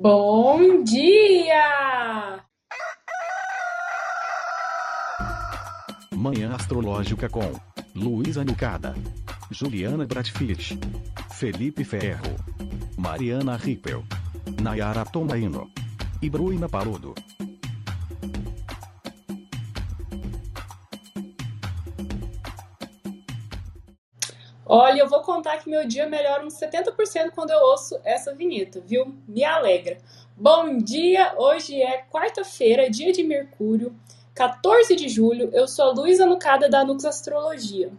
Bom dia! Manhã Astrológica com Luísa Nucada, Juliana Bratfish, Felipe Ferro, Mariana Rippel, Nayara Tomaino e Bruna Parudo. Olha, eu vou contar que meu dia melhora uns 70% quando eu ouço essa vinheta, viu? Me alegra. Bom dia, hoje é quarta-feira, dia de Mercúrio, 14 de julho. Eu sou a Luísa Nucada da Nux Astrologia.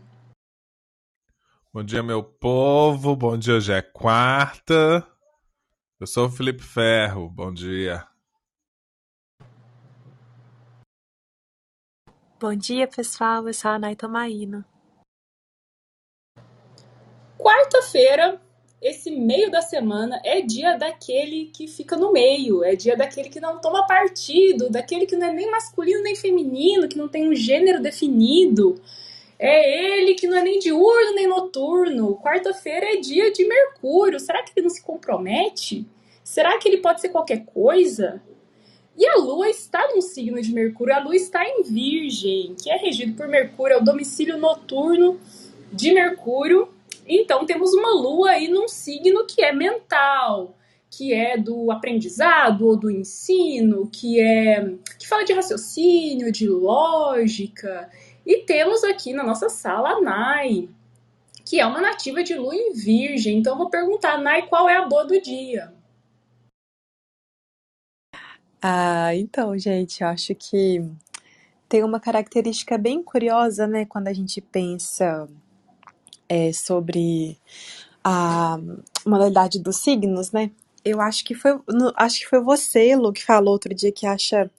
Bom dia, meu povo. Bom dia, hoje é quarta. Eu sou o Felipe Ferro. Bom dia. Bom dia, pessoal. Eu sou a Nay Tomaino. Quarta-feira, esse meio da semana, é dia daquele que fica no meio, é dia daquele que não toma partido, daquele que não é nem masculino nem feminino, que não tem um gênero definido. É ele que não é nem diurno nem noturno. Quarta-feira é dia de Mercúrio. Será que ele não se compromete? Será que ele pode ser qualquer coisa? E a Lua está num signo de Mercúrio. A Lua está em Virgem, que é regido por Mercúrio, é o domicílio noturno de Mercúrio. Então temos uma Lua aí num signo que é mental, que é do aprendizado ou do ensino, que é que fala de raciocínio, de lógica. E temos aqui na nossa sala a Nai, que é uma nativa de lua em virgem. Então vou perguntar, Nai, qual é a boa do dia? Ah, então, gente, eu acho que tem uma característica bem curiosa, né, quando a gente pensa é, sobre a modalidade dos signos, né? Eu acho que foi, acho que foi você, Lu, que falou outro dia que acha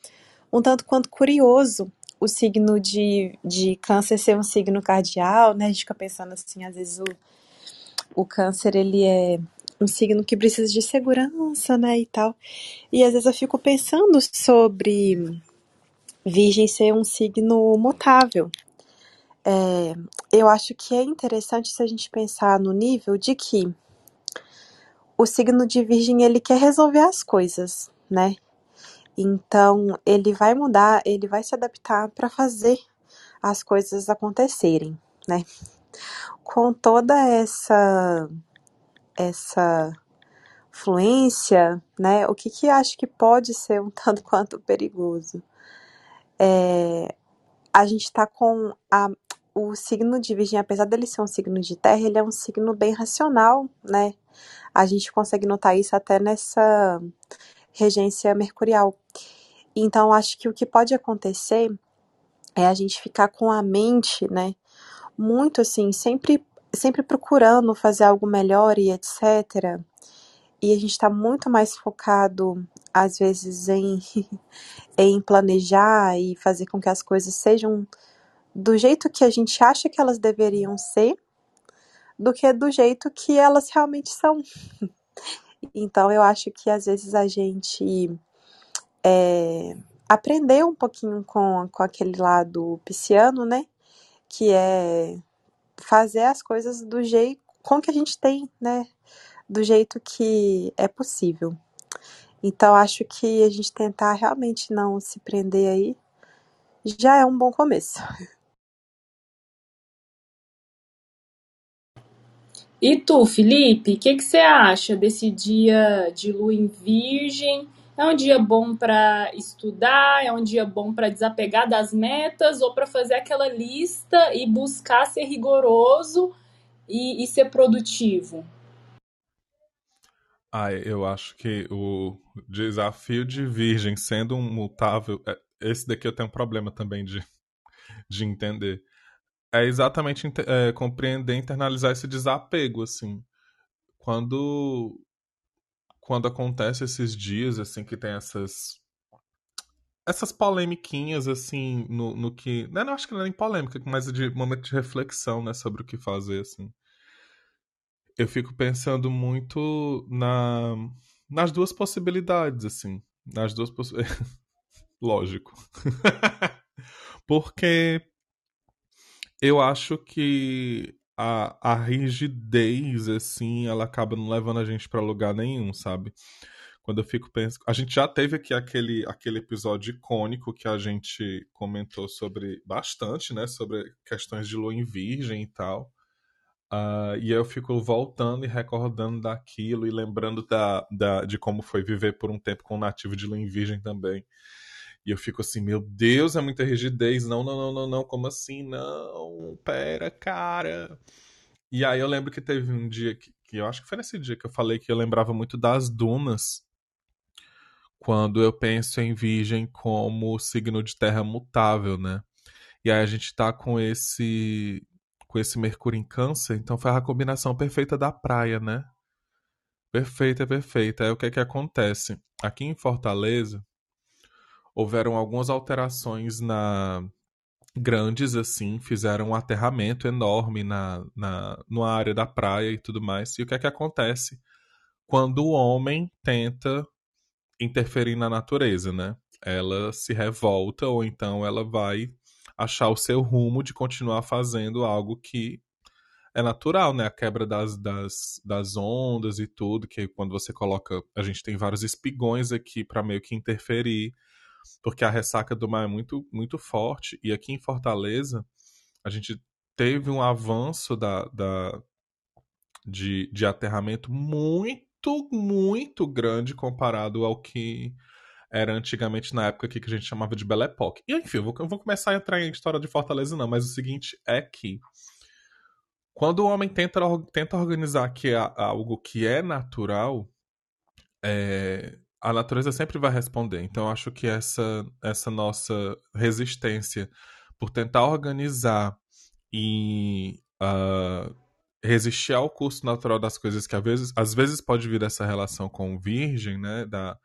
um tanto quanto curioso o signo de, de câncer ser um signo cardial, né? A gente fica pensando assim, às vezes o, o câncer, ele é um signo que precisa de segurança, né, e tal. E às vezes eu fico pensando sobre virgem ser um signo mutável. É, eu acho que é interessante se a gente pensar no nível de que o signo de virgem, ele quer resolver as coisas, né? Então, ele vai mudar, ele vai se adaptar para fazer as coisas acontecerem, né? Com toda essa essa fluência, né? O que que acho que pode ser um tanto quanto perigoso? É, a gente está com a, o signo de Virgem, apesar dele ser um signo de terra, ele é um signo bem racional, né? A gente consegue notar isso até nessa regência mercurial. Então, acho que o que pode acontecer é a gente ficar com a mente, né, muito assim, sempre, sempre procurando fazer algo melhor e etc. E a gente está muito mais focado, às vezes, em, em planejar e fazer com que as coisas sejam do jeito que a gente acha que elas deveriam ser, do que do jeito que elas realmente são. Então eu acho que às vezes a gente é, aprender um pouquinho com, com aquele lado pisciano, né? Que é fazer as coisas do jeito com que a gente tem, né? Do jeito que é possível. Então acho que a gente tentar realmente não se prender aí já é um bom começo. E tu, Felipe, o que, que você acha desse dia de lua em virgem? É um dia bom para estudar? É um dia bom para desapegar das metas ou para fazer aquela lista e buscar ser rigoroso e, e ser produtivo? Ah, eu acho que o desafio de virgem sendo um mutável, é, esse daqui eu tenho um problema também de, de entender é exatamente é, compreender, internalizar esse desapego, assim. Quando quando acontece esses dias, assim, que tem essas essas polemiquinhas, assim, no, no que... Não, não acho que não é nem polêmica, mas de momento de reflexão, né, sobre o que fazer, assim. Eu fico pensando muito na, nas duas possibilidades, assim. Nas duas possibilidades... Lógico. Porque eu acho que a, a rigidez, assim, ela acaba não levando a gente para lugar nenhum, sabe? quando eu fico pensando. A gente já teve aqui aquele, aquele episódio icônico que a gente comentou sobre bastante, né? Sobre questões de lua em virgem e tal. Uh, e eu fico voltando e recordando daquilo e lembrando da, da, de como foi viver por um tempo com um nativo de lua em virgem também. E eu fico assim, meu Deus, é muita rigidez. Não, não, não, não, não. Como assim? Não, pera, cara. E aí eu lembro que teve um dia que, que eu acho que foi nesse dia que eu falei que eu lembrava muito das dunas. Quando eu penso em virgem como signo de terra mutável, né? E aí a gente tá com esse com esse Mercúrio em Câncer, então foi a combinação perfeita da praia, né? Perfeita, perfeita. Aí o que é que acontece? Aqui em Fortaleza, houveram algumas alterações na grandes assim, fizeram um aterramento enorme na, na, na área da praia e tudo mais. E o que é que acontece quando o homem tenta interferir na natureza, né? Ela se revolta ou então ela vai achar o seu rumo de continuar fazendo algo que é natural, né? A quebra das, das, das ondas e tudo, que quando você coloca. A gente tem vários espigões aqui para meio que interferir porque a ressaca do mar é muito, muito forte. E aqui em Fortaleza, a gente teve um avanço da, da, de, de aterramento muito, muito grande comparado ao que era antigamente na época aqui que a gente chamava de Belle Époque. E enfim, eu vou, eu vou começar a entrar em história de Fortaleza, não, mas o seguinte é que quando o homem tenta, tenta organizar que é algo que é natural, é, a natureza sempre vai responder. Então, acho que essa, essa nossa resistência por tentar organizar e uh, resistir ao curso natural das coisas, que às vezes, às vezes pode vir dessa relação com o virgem, né? Da,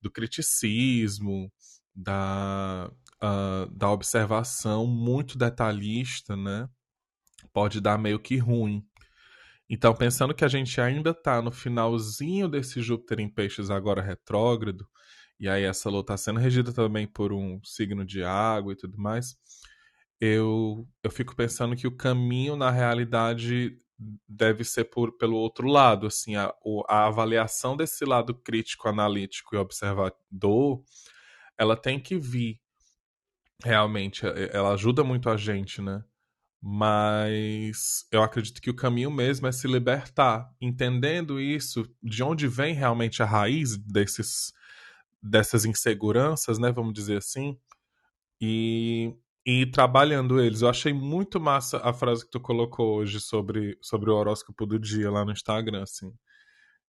do criticismo, da, uh, da observação muito detalhista, né? Pode dar meio que ruim. Então, pensando que a gente ainda está no finalzinho desse Júpiter em Peixes agora retrógrado, e aí essa lua está sendo regida também por um signo de água e tudo mais, eu, eu fico pensando que o caminho, na realidade, deve ser por, pelo outro lado, assim, a, a avaliação desse lado crítico, analítico e observador, ela tem que vir realmente, ela ajuda muito a gente, né? Mas eu acredito que o caminho mesmo é se libertar, entendendo isso, de onde vem realmente a raiz desses, dessas inseguranças, né? Vamos dizer assim, e, e trabalhando eles. Eu achei muito massa a frase que tu colocou hoje sobre, sobre o horóscopo do dia lá no Instagram, assim,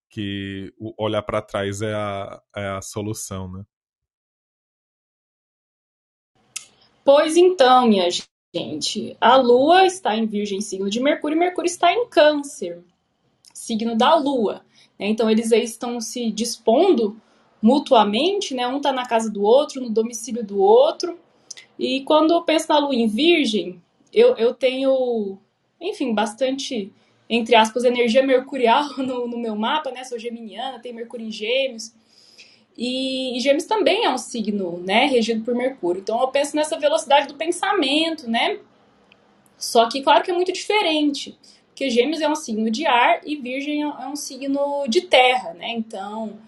que olhar para trás é a, é a solução, né? Pois então, minha gente gente, a Lua está em Virgem, signo de Mercúrio, e Mercúrio está em Câncer, signo da Lua. Né? Então, eles aí estão se dispondo mutuamente, né? Um está na casa do outro, no domicílio do outro. E quando eu penso na Lua em Virgem, eu, eu tenho, enfim, bastante, entre aspas, energia mercurial no, no meu mapa, né? Sou geminiana, tenho Mercúrio em Gêmeos. E, Gêmeos também é um signo, né, regido por Mercúrio. Então eu penso nessa velocidade do pensamento, né? Só que claro que é muito diferente, porque Gêmeos é um signo de ar e Virgem é um signo de terra, né? Então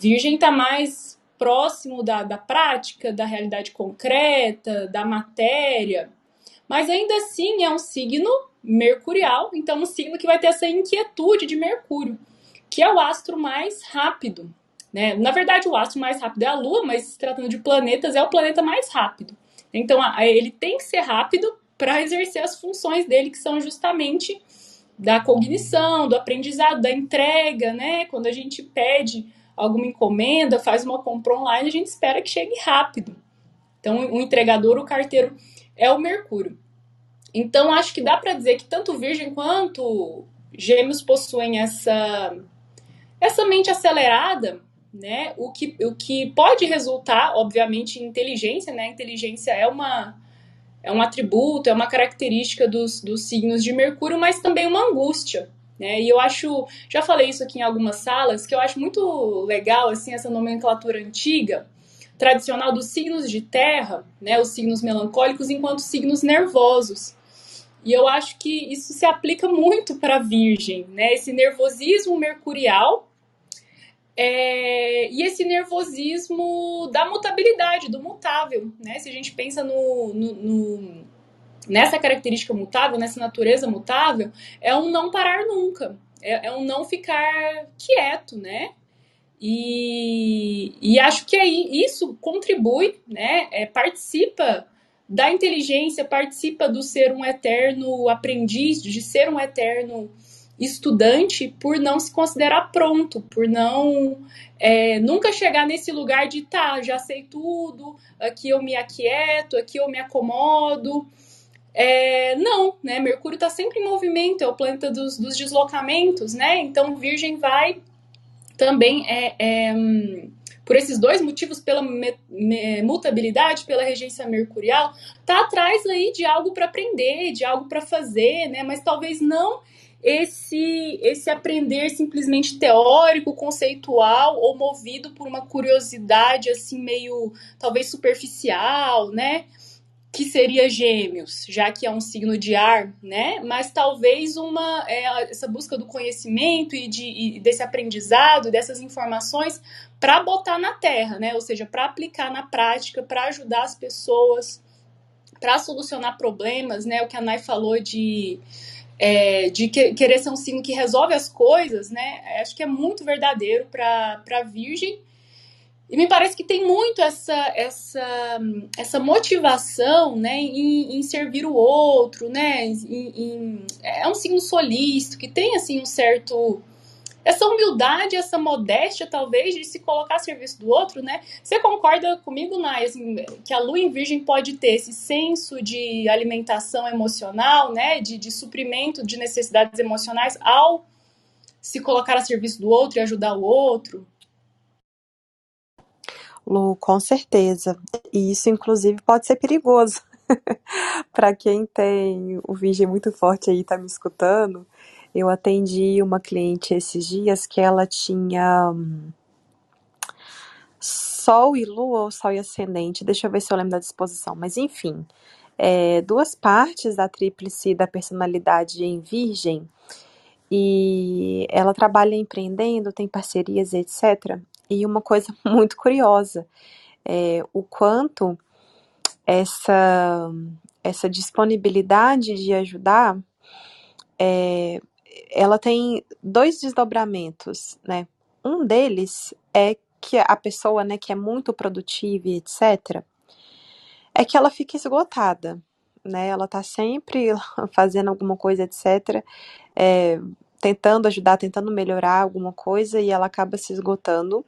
Virgem está mais próximo da, da prática, da realidade concreta, da matéria, mas ainda assim é um signo mercurial, então um signo que vai ter essa inquietude de Mercúrio, que é o astro mais rápido, né? Na verdade, o astro mais rápido é a Lua, mas se tratando de planetas, é o planeta mais rápido. Então, ele tem que ser rápido para exercer as funções dele, que são justamente da cognição, do aprendizado, da entrega, né? Quando a gente pede alguma encomenda, faz uma compra online, a gente espera que chegue rápido. Então, o entregador, o carteiro, é o Mercúrio. Então, acho que dá para dizer que tanto Virgem quanto Gêmeos possuem essa, essa mente acelerada né? O que, o que pode resultar, obviamente, em inteligência, né? Inteligência é uma é um atributo, é uma característica dos, dos signos de Mercúrio, mas também uma angústia, né? E eu acho, já falei isso aqui em algumas salas, que eu acho muito legal assim essa nomenclatura antiga, tradicional dos signos de terra, né? Os signos melancólicos enquanto signos nervosos. E eu acho que isso se aplica muito para Virgem, né? Esse nervosismo mercurial É, e esse nervosismo da mutabilidade, do mutável, né? Se a gente pensa no, no, no, nessa característica mutável, nessa natureza mutável, é um não parar nunca, é, é um não ficar quieto, né? E, e acho que aí isso contribui, né? É, participa da inteligência, participa do ser um eterno aprendiz, de ser um eterno estudante por não se considerar pronto, por não é, nunca chegar nesse lugar de tá, já sei tudo, aqui eu me aquieto, aqui eu me acomodo. É, não, né? Mercúrio está sempre em movimento, é o planeta dos, dos deslocamentos, né? Então Virgem vai também é, é por esses dois motivos, pela mutabilidade, pela regência mercurial, tá atrás aí de algo para aprender, de algo para fazer, né? Mas talvez não esse esse aprender simplesmente teórico, conceitual ou movido por uma curiosidade assim meio talvez superficial, né? Que seria Gêmeos, já que é um signo de ar, né? Mas talvez uma é, essa busca do conhecimento e, de, e desse aprendizado, dessas informações para botar na terra, né? Ou seja, para aplicar na prática, para ajudar as pessoas, para solucionar problemas, né? O que a Nai falou de é, de que, querer ser um signo que resolve as coisas, né? Acho que é muito verdadeiro para Virgem. E me parece que tem muito essa essa, essa motivação né, em, em servir o outro, né? Em, em, é um signo solícito, que tem assim um certo essa humildade, essa modéstia, talvez, de se colocar a serviço do outro, né? Você concorda comigo, Nai, assim, que a lua em virgem pode ter esse senso de alimentação emocional, né? De, de suprimento de necessidades emocionais ao se colocar a serviço do outro e ajudar o outro? Lu, com certeza. E isso, inclusive, pode ser perigoso. para quem tem o virgem muito forte aí, tá me escutando, eu atendi uma cliente esses dias que ela tinha hum, Sol e Lua ou Sol e Ascendente, deixa eu ver se eu lembro da disposição, mas enfim, é, duas partes da tríplice da personalidade em Virgem, e ela trabalha empreendendo, tem parcerias, etc. E uma coisa muito curiosa é o quanto essa, essa disponibilidade de ajudar é, ela tem dois desdobramentos, né? Um deles é que a pessoa, né, que é muito produtiva e etc, é que ela fica esgotada, né? Ela tá sempre fazendo alguma coisa, etc, é, tentando ajudar, tentando melhorar alguma coisa e ela acaba se esgotando.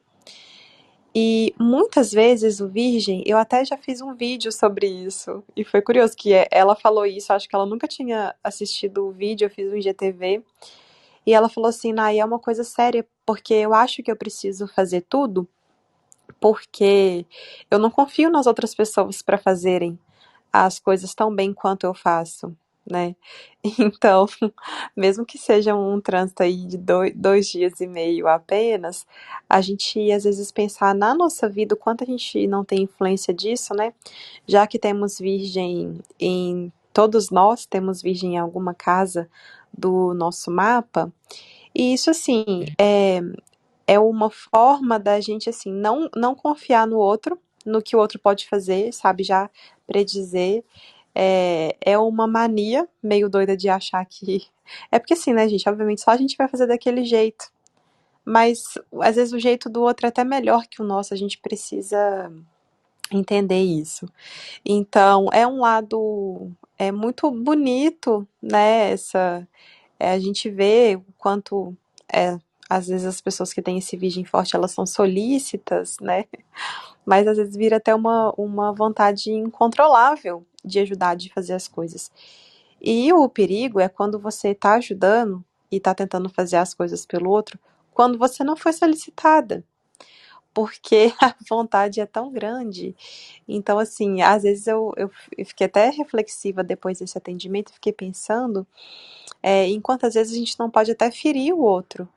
E muitas vezes o Virgem, eu até já fiz um vídeo sobre isso, e foi curioso que ela falou isso, acho que ela nunca tinha assistido o vídeo, eu fiz um IGTV, e ela falou assim, Nai, é uma coisa séria, porque eu acho que eu preciso fazer tudo, porque eu não confio nas outras pessoas para fazerem as coisas tão bem quanto eu faço, né? Então, mesmo que seja um trânsito aí de dois, dois dias e meio apenas, a gente às vezes pensar na nossa vida o quanto a gente não tem influência disso, né? Já que temos virgem em todos nós temos virgem em alguma casa do nosso mapa. E isso, assim, é, é uma forma da gente, assim, não, não confiar no outro, no que o outro pode fazer, sabe? Já predizer. É, é uma mania meio doida de achar que. É porque, assim, né, gente? Obviamente, só a gente vai fazer daquele jeito. Mas, às vezes, o jeito do outro é até melhor que o nosso, a gente precisa entender isso. Então, é um lado é muito bonito, né? Essa, é, a gente vê o quanto é, às vezes as pessoas que têm esse virgem forte elas são solícitas, né? Mas às vezes vira até uma, uma vontade incontrolável de ajudar, de fazer as coisas. E o perigo é quando você está ajudando e está tentando fazer as coisas pelo outro, quando você não foi solicitada porque a vontade é tão grande. Então, assim, às vezes eu, eu, fiquei até reflexiva depois desse atendimento, fiquei pensando é, em quantas vezes a gente não pode até ferir o outro.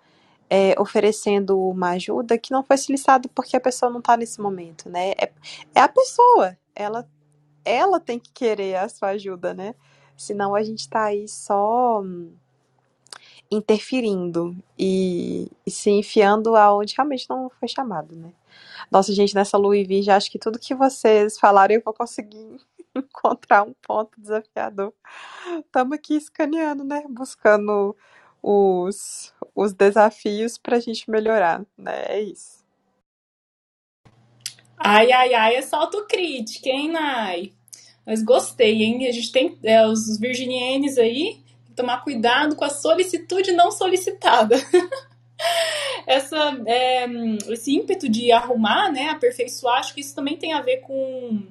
É, oferecendo uma ajuda que não foi solicitada porque a pessoa não está nesse momento, né? É, é a pessoa, ela, ela tem que querer a sua ajuda, né? Senão a gente está aí só interferindo e, e se enfiando aonde realmente não foi chamado, né? Nossa, gente, nessa e virgem, acho que tudo que vocês falaram eu vou conseguir encontrar um ponto desafiador. Estamos aqui escaneando, né? Buscando os, os desafios para a gente melhorar, né? É isso. Ai, ai, ai, só autocrítica, hein, Nai? Mas gostei, hein? A gente tem é, os virginienes aí, tomar cuidado com a solicitude não solicitada. Essa, é, esse ímpeto de arrumar, né, aperfeiçoar, acho que isso também tem a ver com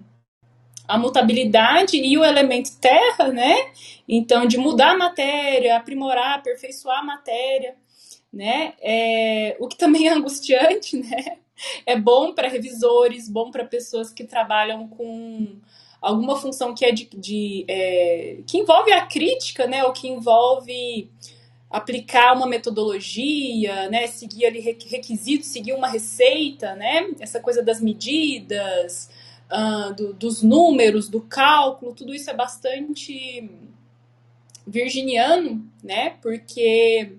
a mutabilidade e o elemento terra, né? Então, de mudar a matéria, aprimorar, aperfeiçoar a matéria, né? É, o que também é angustiante, né? É bom para revisores, bom para pessoas que trabalham com alguma função que é de, de é, que envolve a crítica, né? Ou que envolve aplicar uma metodologia, né? Seguir ali requisitos, seguir uma receita, né? Essa coisa das medidas uh, do, dos números, do cálculo, tudo isso é bastante virginiano, né? Porque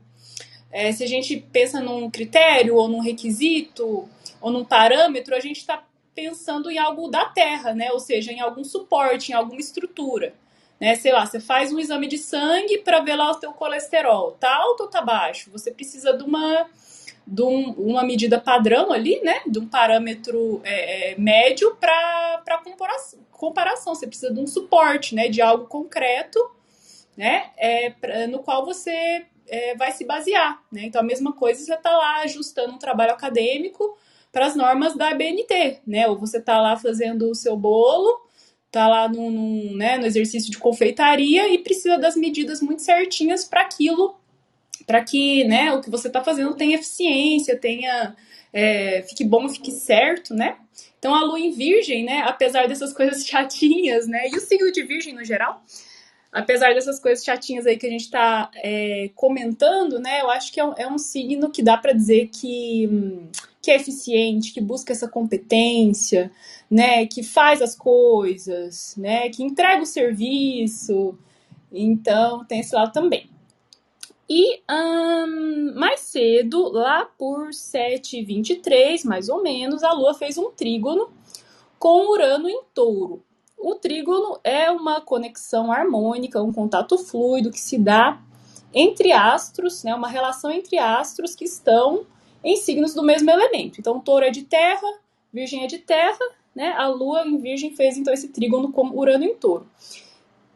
é, se a gente pensa num critério ou num requisito ou num parâmetro, a gente está pensando em algo da Terra, né? Ou seja, em algum suporte, em alguma estrutura. Né? Sei lá, você faz um exame de sangue para ver lá o teu colesterol, tá alto ou tá baixo? Você precisa de uma de um, uma medida padrão ali, né? De um parâmetro é, é, médio para comparação, comparação. Você precisa de um suporte, né? De algo concreto, né? É, pra, no qual você é, vai se basear, né? Então, a mesma coisa você está lá ajustando um trabalho acadêmico para as normas da BNT, né? Ou você está lá fazendo o seu bolo, está lá no, né, no exercício de confeitaria e precisa das medidas muito certinhas para aquilo para que né, o que você está fazendo tenha eficiência, tenha é, fique bom, fique certo, né? Então a lua em virgem, né, apesar dessas coisas chatinhas, né, e o signo de virgem no geral, apesar dessas coisas chatinhas aí que a gente está é, comentando, né, eu acho que é um, é um signo que dá para dizer que, que é eficiente, que busca essa competência, né, que faz as coisas, né, que entrega o serviço. Então tem esse lado também. E um, mais cedo, lá por 7h23, mais ou menos, a Lua fez um trígono com Urano em touro. O trígono é uma conexão harmônica, um contato fluido que se dá entre astros, né, uma relação entre astros que estão em signos do mesmo elemento. Então, touro é de terra, virgem é de terra, né? A lua em virgem fez então esse trígono com Urano em touro.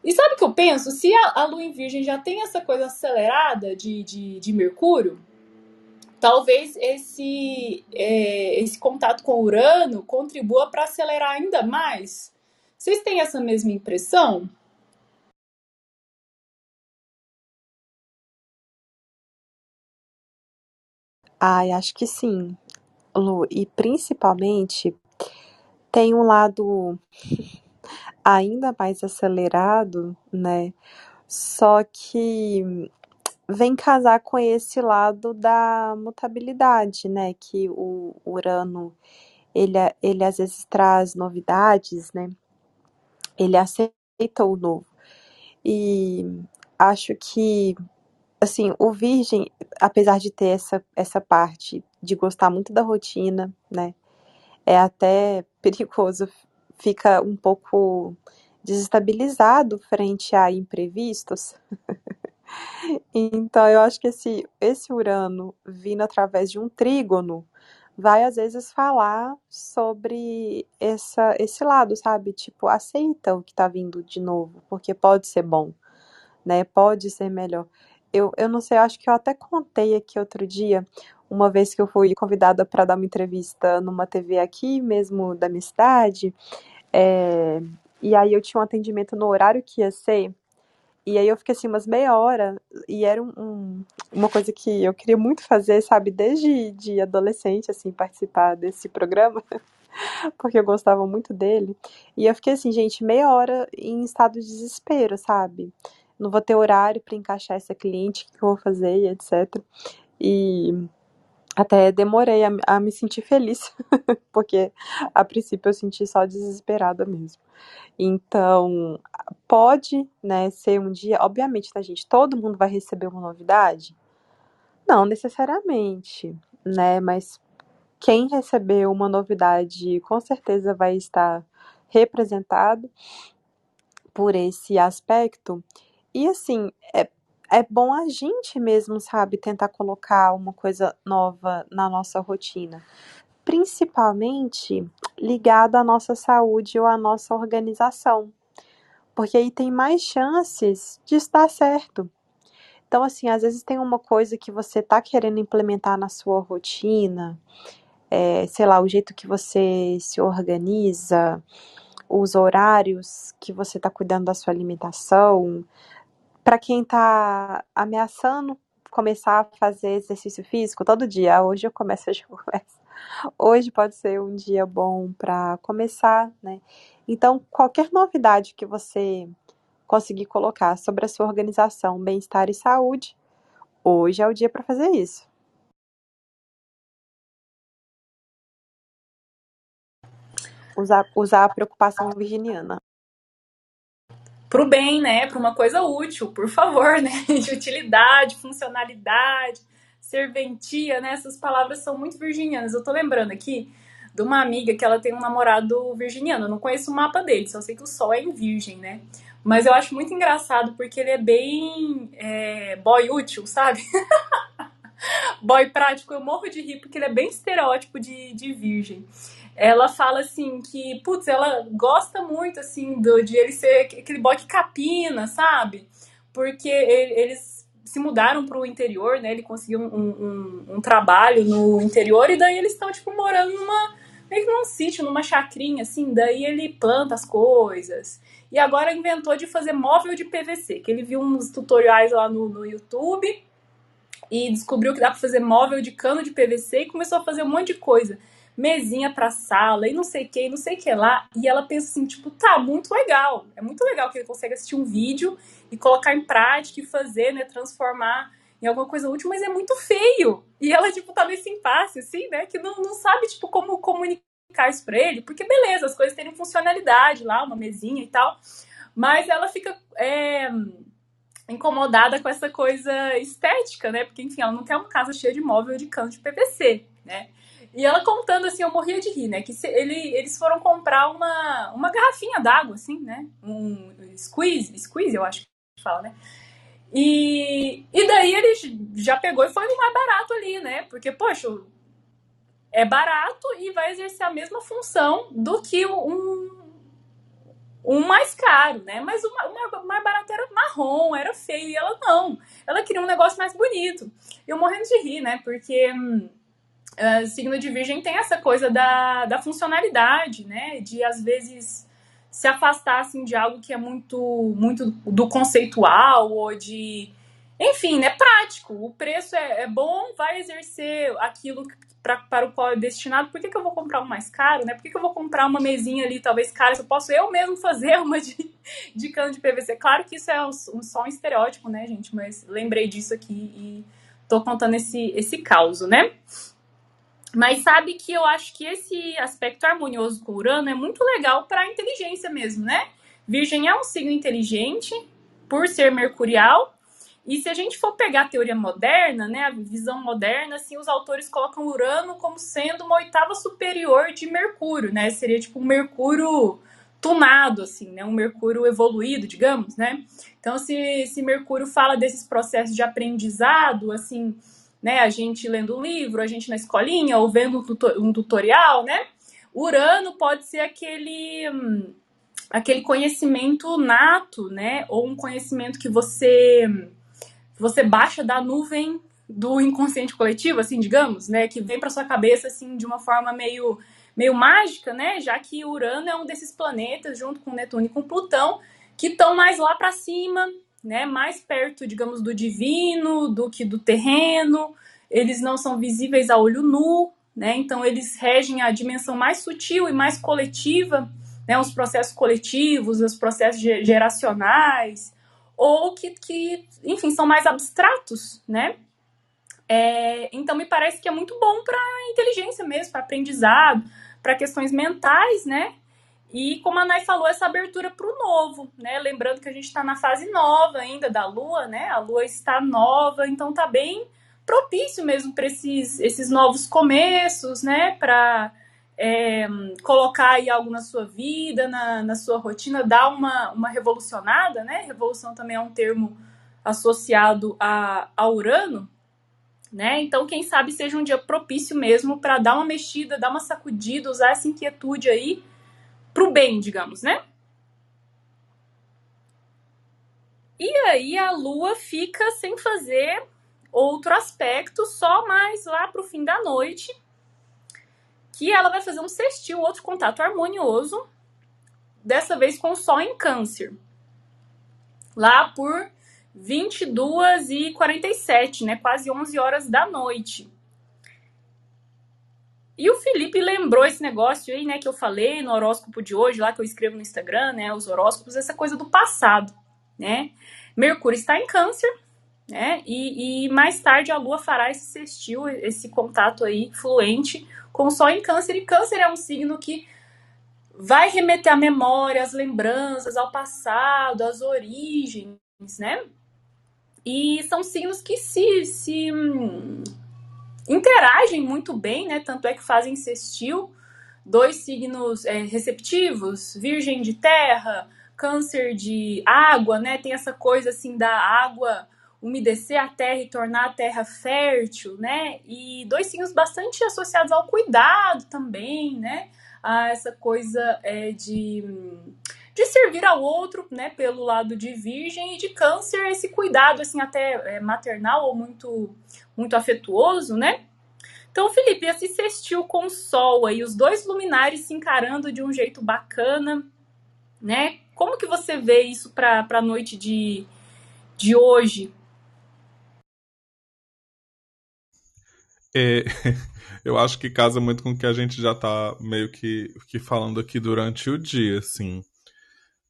E sabe o que eu penso? Se a, a Lua em Virgem já tem essa coisa acelerada de, de, de Mercúrio, talvez esse, é, esse contato com Urano contribua para acelerar ainda mais. Vocês têm essa mesma impressão? Ai, acho que sim, Lu. E principalmente tem um lado ainda mais acelerado, né? Só que vem casar com esse lado da mutabilidade, né? Que o Urano ele, ele às vezes traz novidades, né? Ele aceita o novo. E acho que assim, o Virgem, apesar de ter essa, essa parte de gostar muito da rotina, né? É até perigoso fica um pouco desestabilizado frente a imprevistos. então, eu acho que esse, esse Urano vindo através de um trígono vai às vezes falar sobre essa, esse lado, sabe? Tipo, aceita o que tá vindo de novo, porque pode ser bom, né? Pode ser melhor. Eu, eu não sei, acho que eu até contei aqui outro dia, uma vez que eu fui convidada para dar uma entrevista numa TV aqui mesmo da minha cidade, é, e aí eu tinha um atendimento no horário que ia ser, e aí eu fiquei assim umas meia hora, e era um, um, uma coisa que eu queria muito fazer, sabe, desde de adolescente, assim, participar desse programa, porque eu gostava muito dele. E eu fiquei assim, gente, meia hora em estado de desespero, sabe? Não vou ter horário para encaixar essa cliente, o que eu vou fazer, e etc. E até demorei a, a me sentir feliz, porque a princípio eu senti só desesperada mesmo. Então, pode, né, ser um dia, obviamente, tá, gente? Todo mundo vai receber uma novidade, Não necessariamente, né? Mas quem recebeu uma novidade com certeza vai estar representado por esse aspecto. E assim, é, é bom a gente mesmo, sabe, tentar colocar uma coisa nova na nossa rotina. Principalmente ligada à nossa saúde ou à nossa organização. Porque aí tem mais chances de estar certo. Então, assim, às vezes tem uma coisa que você tá querendo implementar na sua rotina, é, sei lá, o jeito que você se organiza, os horários que você está cuidando da sua alimentação. Para quem está ameaçando começar a fazer exercício físico todo dia, hoje eu começo, hoje eu começo. Hoje pode ser um dia bom para começar, né? Então, qualquer novidade que você conseguir colocar sobre a sua organização, bem-estar e saúde, hoje é o dia para fazer isso. usar, usar a preocupação virginiana. Pro bem, né? Para uma coisa útil, por favor, né? De utilidade, funcionalidade, serventia, né? Essas palavras são muito virginianas. Eu tô lembrando aqui de uma amiga que ela tem um namorado virginiano. Eu não conheço o mapa dele, só sei que o sol é em virgem, né? Mas eu acho muito engraçado porque ele é bem é, boy útil, sabe? boy prático. Eu morro de rir porque ele é bem estereótipo de, de virgem ela fala assim que, putz, ela gosta muito assim do, de ele ser aquele boy que capina, sabe? Porque eles se mudaram para o interior, né? Ele conseguiu um, um, um, trabalho no interior e daí eles estão tipo morando numa meio que num sítio, numa chacrinha assim, daí ele planta as coisas. E agora inventou de fazer móvel de PVC, que ele viu uns tutoriais lá no, no YouTube e descobriu que dá para fazer móvel de cano de PVC e começou a fazer um monte de coisa mesinha pra sala e não sei o que, não sei o que lá. E ela pensa assim, tipo, tá, muito legal. É muito legal que ele consegue assistir um vídeo e colocar em prática e fazer, né, transformar em alguma coisa útil, mas é muito feio. E ela, tipo, tá nesse impasse, assim, né, que não, não sabe, tipo, como comunicar isso pra ele, porque beleza, as coisas terem funcionalidade lá, uma mesinha e tal, mas ela fica é, incomodada com essa coisa estética, né, porque, enfim, ela não quer uma casa cheia de móvel de cano de PVC, né. E ela contando assim, eu morria de rir, né? Que ele, eles foram comprar uma, uma garrafinha d'água, assim, né? Um squeeze, squeeze, eu acho que fala, né? E, e daí ele já pegou e foi no mais barato ali, né? Porque, poxa, é barato e vai exercer a mesma função do que um, um mais caro, né? Mas o mais barato era marrom, era feio, e ela não. Ela queria um negócio mais bonito. Eu morrendo de rir, né? Porque. Hum, uh, signo de virgem tem essa coisa da, da funcionalidade, né? De às vezes se afastar assim, de algo que é muito, muito do conceitual ou de. Enfim, né? Prático. O preço é, é bom, vai exercer aquilo pra, para o qual é destinado. Por que, que eu vou comprar um mais caro, né? Por que, que eu vou comprar uma mesinha ali, talvez cara, se eu posso eu mesmo fazer uma de, de cano de PVC? Claro que isso é um, só um estereótipo, né, gente? Mas lembrei disso aqui e tô contando esse, esse caos, né? Mas sabe que eu acho que esse aspecto harmonioso com Urano é muito legal para a inteligência mesmo, né? Virgem é um signo inteligente por ser mercurial. E se a gente for pegar a teoria moderna, né, a visão moderna, assim, os autores colocam Urano como sendo uma oitava superior de Mercúrio, né? Seria tipo um Mercúrio tunado, assim, né? Um Mercúrio evoluído, digamos, né? Então, se, se Mercúrio fala desses processos de aprendizado, assim, né? A gente lendo um livro, a gente na escolinha, ou vendo um tutorial, né? Urano pode ser aquele aquele conhecimento nato, né? Ou um conhecimento que você você baixa da nuvem do inconsciente coletivo, assim, digamos, né? Que vem para sua cabeça assim de uma forma meio meio mágica, né? Já que Urano é um desses planetas junto com Netuno e com Plutão que estão mais lá para cima, né, mais perto, digamos, do divino do que do terreno. Eles não são visíveis a olho nu, né? Então eles regem a dimensão mais sutil e mais coletiva, né, os processos coletivos, os processos geracionais, ou que, que enfim, são mais abstratos, né? É, então me parece que é muito bom para inteligência mesmo, para aprendizado, para questões mentais, né? E como a Nay falou, essa abertura para o novo, né? Lembrando que a gente está na fase nova ainda da Lua, né? A Lua está nova, então tá bem propício mesmo para esses, esses novos começos, né? Para é, colocar aí algo na sua vida, na, na sua rotina, dar uma, uma revolucionada, né? Revolução também é um termo associado a, a Urano, né? Então, quem sabe seja um dia propício mesmo para dar uma mexida, dar uma sacudida, usar essa inquietude aí pro bem, digamos, né? E aí a Lua fica sem fazer outro aspecto, só mais lá pro fim da noite, que ela vai fazer um sextil, outro contato harmonioso, dessa vez com o Sol em Câncer. Lá por 22 e 47, né? Quase 11 horas da noite. E o Felipe lembrou esse negócio aí, né, que eu falei no horóscopo de hoje, lá que eu escrevo no Instagram, né, os horóscopos, essa coisa do passado, né? Mercúrio está em Câncer, né? E, e mais tarde a Lua fará esse sextil, esse contato aí fluente com o Sol em Câncer. E Câncer é um signo que vai remeter à memória, às lembranças, ao passado, às origens, né? E são signos que se, se interagem muito bem, né? Tanto é que fazem sextil. Dois signos é, receptivos, Virgem de Terra, Câncer de água, né? Tem essa coisa assim da água umedecer a terra e tornar a terra fértil, né? E dois signos bastante associados ao cuidado também, né? A essa coisa é, de de servir ao outro, né, pelo lado de virgem e de câncer, esse cuidado, assim, até é, maternal ou muito, muito afetuoso, né? Então, Felipe, esse sextil com o sol aí, os dois luminares se encarando de um jeito bacana, né? Como que você vê isso para a noite de, de hoje? É, eu acho que casa muito com o que a gente já tá meio que, que falando aqui durante o dia, assim.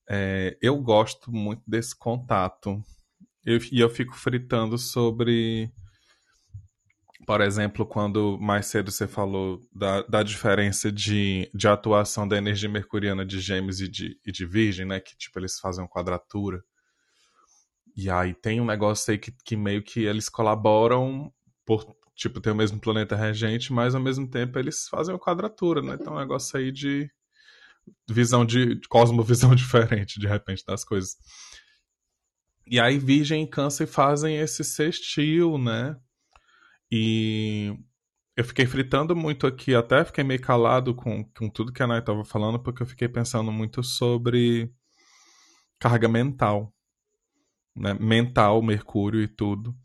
É, eu gosto muito desse contato. Eu, e eu fico fritando sobre. Por exemplo, quando mais cedo você falou da, da diferença de, de atuação da energia mercuriana de Gêmeos e de, e de Virgem, né? Que tipo, eles fazem uma quadratura. E aí tem um negócio aí que, que meio que eles colaboram por, tipo, ter o mesmo planeta regente, mas ao mesmo tempo eles fazem uma quadratura, né? Então é um negócio aí de visão de, de cosmovisão diferente, de repente, das coisas. E aí Virgem e Câncer fazem esse sextil, né? E eu fiquei fritando muito aqui, até fiquei meio calado com, com tudo que a Nay estava falando, porque eu fiquei pensando muito sobre carga mental, né? Mental, Mercúrio e tudo.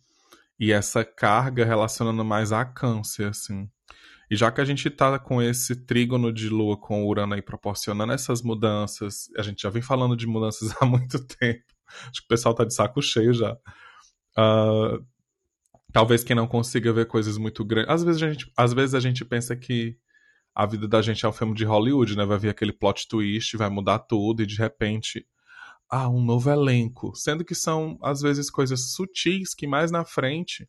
E essa carga relacionando mais a câncer, assim. E já que a gente está com esse trígono de Lua com Urano aí proporcionando essas mudanças, a gente já vem falando de mudanças há muito tempo. Acho que o pessoal está de saco cheio já. Uh, talvez quem não consiga ver coisas muito grandes. Às vezes, a gente, às vezes a gente pensa que a vida da gente é um filme de Hollywood, né? Vai vir aquele plot twist, vai mudar tudo e de repente. Ah, um novo elenco. Sendo que são, às vezes, coisas sutis que mais na frente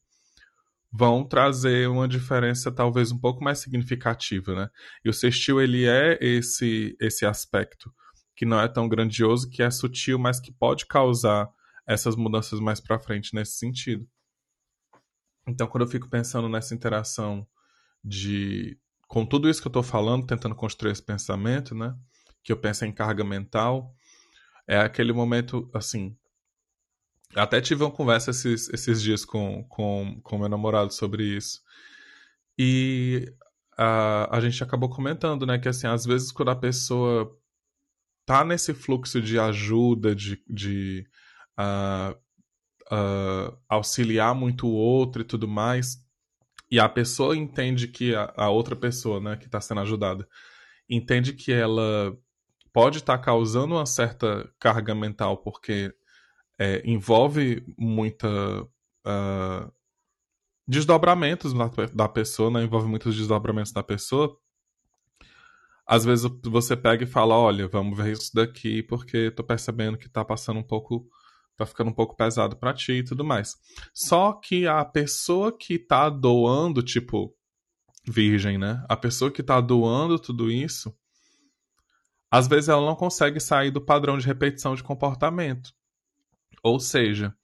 vão trazer uma diferença talvez um pouco mais significativa, né? E o sextil ele é esse esse aspecto que não é tão grandioso, que é sutil, mas que pode causar essas mudanças mais para frente nesse sentido. Então, quando eu fico pensando nessa interação de com tudo isso que eu estou falando, tentando construir esse pensamento, né? Que eu penso em carga mental, é aquele momento assim, até tive uma conversa esses, esses dias com, com, com meu namorado sobre isso. E a, a gente acabou comentando, né, que assim, às vezes quando a pessoa tá nesse fluxo de ajuda, de, de uh, uh, auxiliar muito o outro e tudo mais, e a pessoa entende que a, a outra pessoa, né, que está sendo ajudada, entende que ela pode estar tá causando uma certa carga mental porque é, envolve muita uh, desdobramentos da, da pessoa, né? envolve muitos desdobramentos da pessoa. Às vezes você pega e fala, olha, vamos ver isso daqui porque tô percebendo que tá passando um pouco, tá ficando um pouco pesado para ti e tudo mais. Só que a pessoa que tá doando, tipo, virgem, né? A pessoa que tá doando tudo isso, às vezes ela não consegue sair do padrão de repetição de comportamento. Ou seja,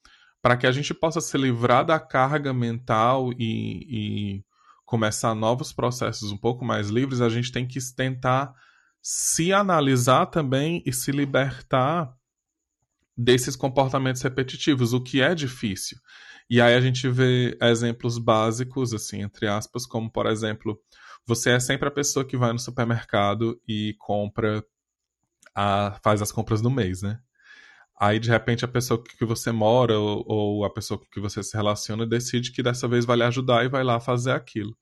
para que a gente possa se livrar da carga mental e, e começar novos processos um pouco mais livres, a gente tem que tentar se analisar também e se libertar desses comportamentos repetitivos, o que é difícil. E aí a gente vê exemplos básicos, assim, entre aspas, como, por exemplo, você é sempre a pessoa que vai no supermercado e compra, a, faz as compras do mês, né? Aí, de repente, a pessoa que você mora ou, ou a pessoa com que você se relaciona decide que dessa vez vai lhe ajudar e vai lá fazer aquilo.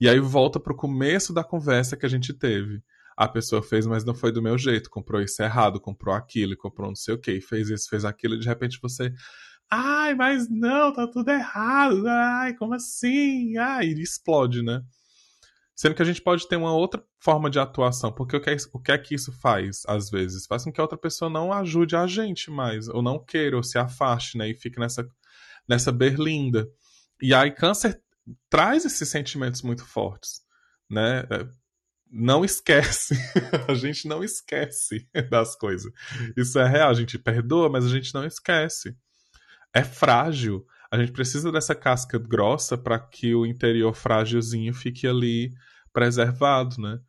E aí volta para o começo da conversa que a gente teve. A pessoa fez, mas não foi do meu jeito. Comprou isso errado, comprou aquilo, comprou não sei o que, fez isso, fez aquilo, e de repente você. Ai, mas não, tá tudo errado. Ai, como assim? Ai, explode, né? Sendo que a gente pode ter uma outra forma de atuação, porque o que, é, o que é que isso faz, às vezes? Faz com que a outra pessoa não ajude a gente mais, ou não queira, ou se afaste, né? E fique nessa, nessa berlinda. E aí, câncer traz esses sentimentos muito fortes, né? Não esquece, a gente não esquece das coisas. Isso é real, a gente perdoa, mas a gente não esquece. É frágil. A gente precisa dessa casca grossa para que o interior frágilzinho fique ali preservado, né?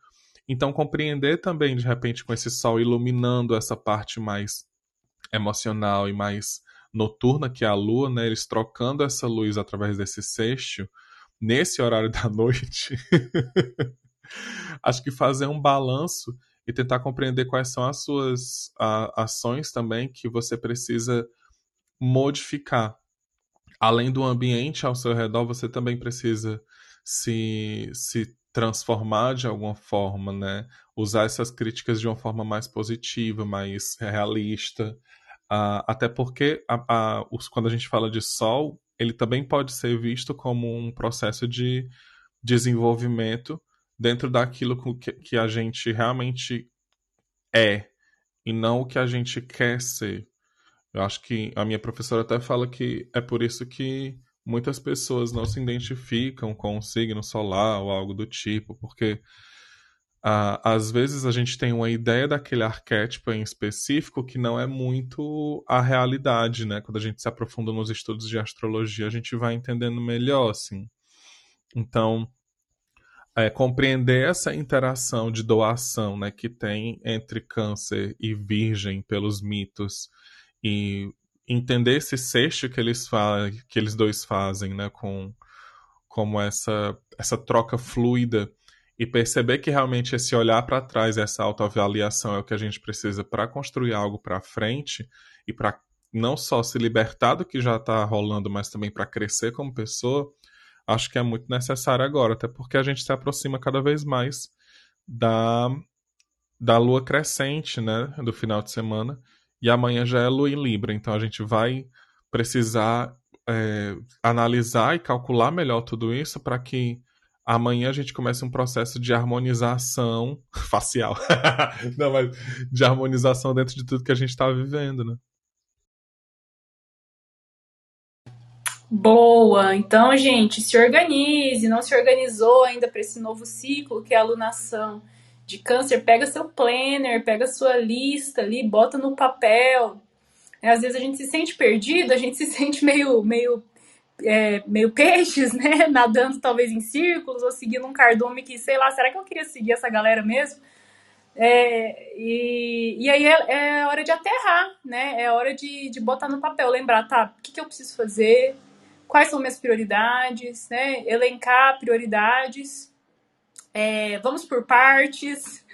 Então compreender também de repente com esse sol iluminando essa parte mais emocional e mais noturna que é a lua, né? Eles trocando essa luz através desse sexto nesse horário da noite. Acho que fazer um balanço e tentar compreender quais são as suas a, ações também que você precisa modificar. Além do ambiente ao seu redor, você também precisa se, se transformar de alguma forma, né? Usar essas críticas de uma forma mais positiva, mais realista. Uh, até porque a, a, os, quando a gente fala de sol, ele também pode ser visto como um processo de desenvolvimento dentro daquilo que, que a gente realmente é e não o que a gente quer ser. Eu acho que a minha professora até fala que é por isso que muitas pessoas não se identificam com o signo solar ou algo do tipo, porque uh, às vezes a gente tem uma ideia daquele arquétipo em específico que não é muito a realidade, né? Quando a gente se aprofunda nos estudos de astrologia, a gente vai entendendo melhor, assim. Então, é, compreender essa interação de doação né, que tem entre câncer e virgem pelos mitos e entender esse sexto que eles, que eles dois fazem né, com como essa, essa troca fluida e perceber que realmente esse olhar para trás, essa autoavaliação é o que a gente precisa para construir algo para frente e para não só se libertar do que já está rolando, mas também para crescer como pessoa, acho que é muito necessário agora, até porque a gente se aproxima cada vez mais da, da lua crescente, né, do final de semana, e amanhã já é lua em Libra, então a gente vai precisar é, analisar e calcular melhor tudo isso para que amanhã a gente comece um processo de harmonização facial, não, mas de harmonização dentro de tudo que a gente está vivendo, né? Boa! Então, gente, se organize. Não se organizou ainda para esse novo ciclo que é a alunação de câncer? Pega seu planner, pega sua lista ali, bota no papel. É, às vezes a gente se sente perdido, a gente se sente meio, meio, é, meio peixes, né? Nadando talvez em círculos ou seguindo um cardume que, sei lá, será que eu queria seguir essa galera mesmo? É, e, e aí é, é hora de aterrar, né? É hora de, de botar no papel, lembrar, tá, o que, que eu preciso fazer, quais são minhas prioridades, né? Elencar prioridades, é, vamos por partes,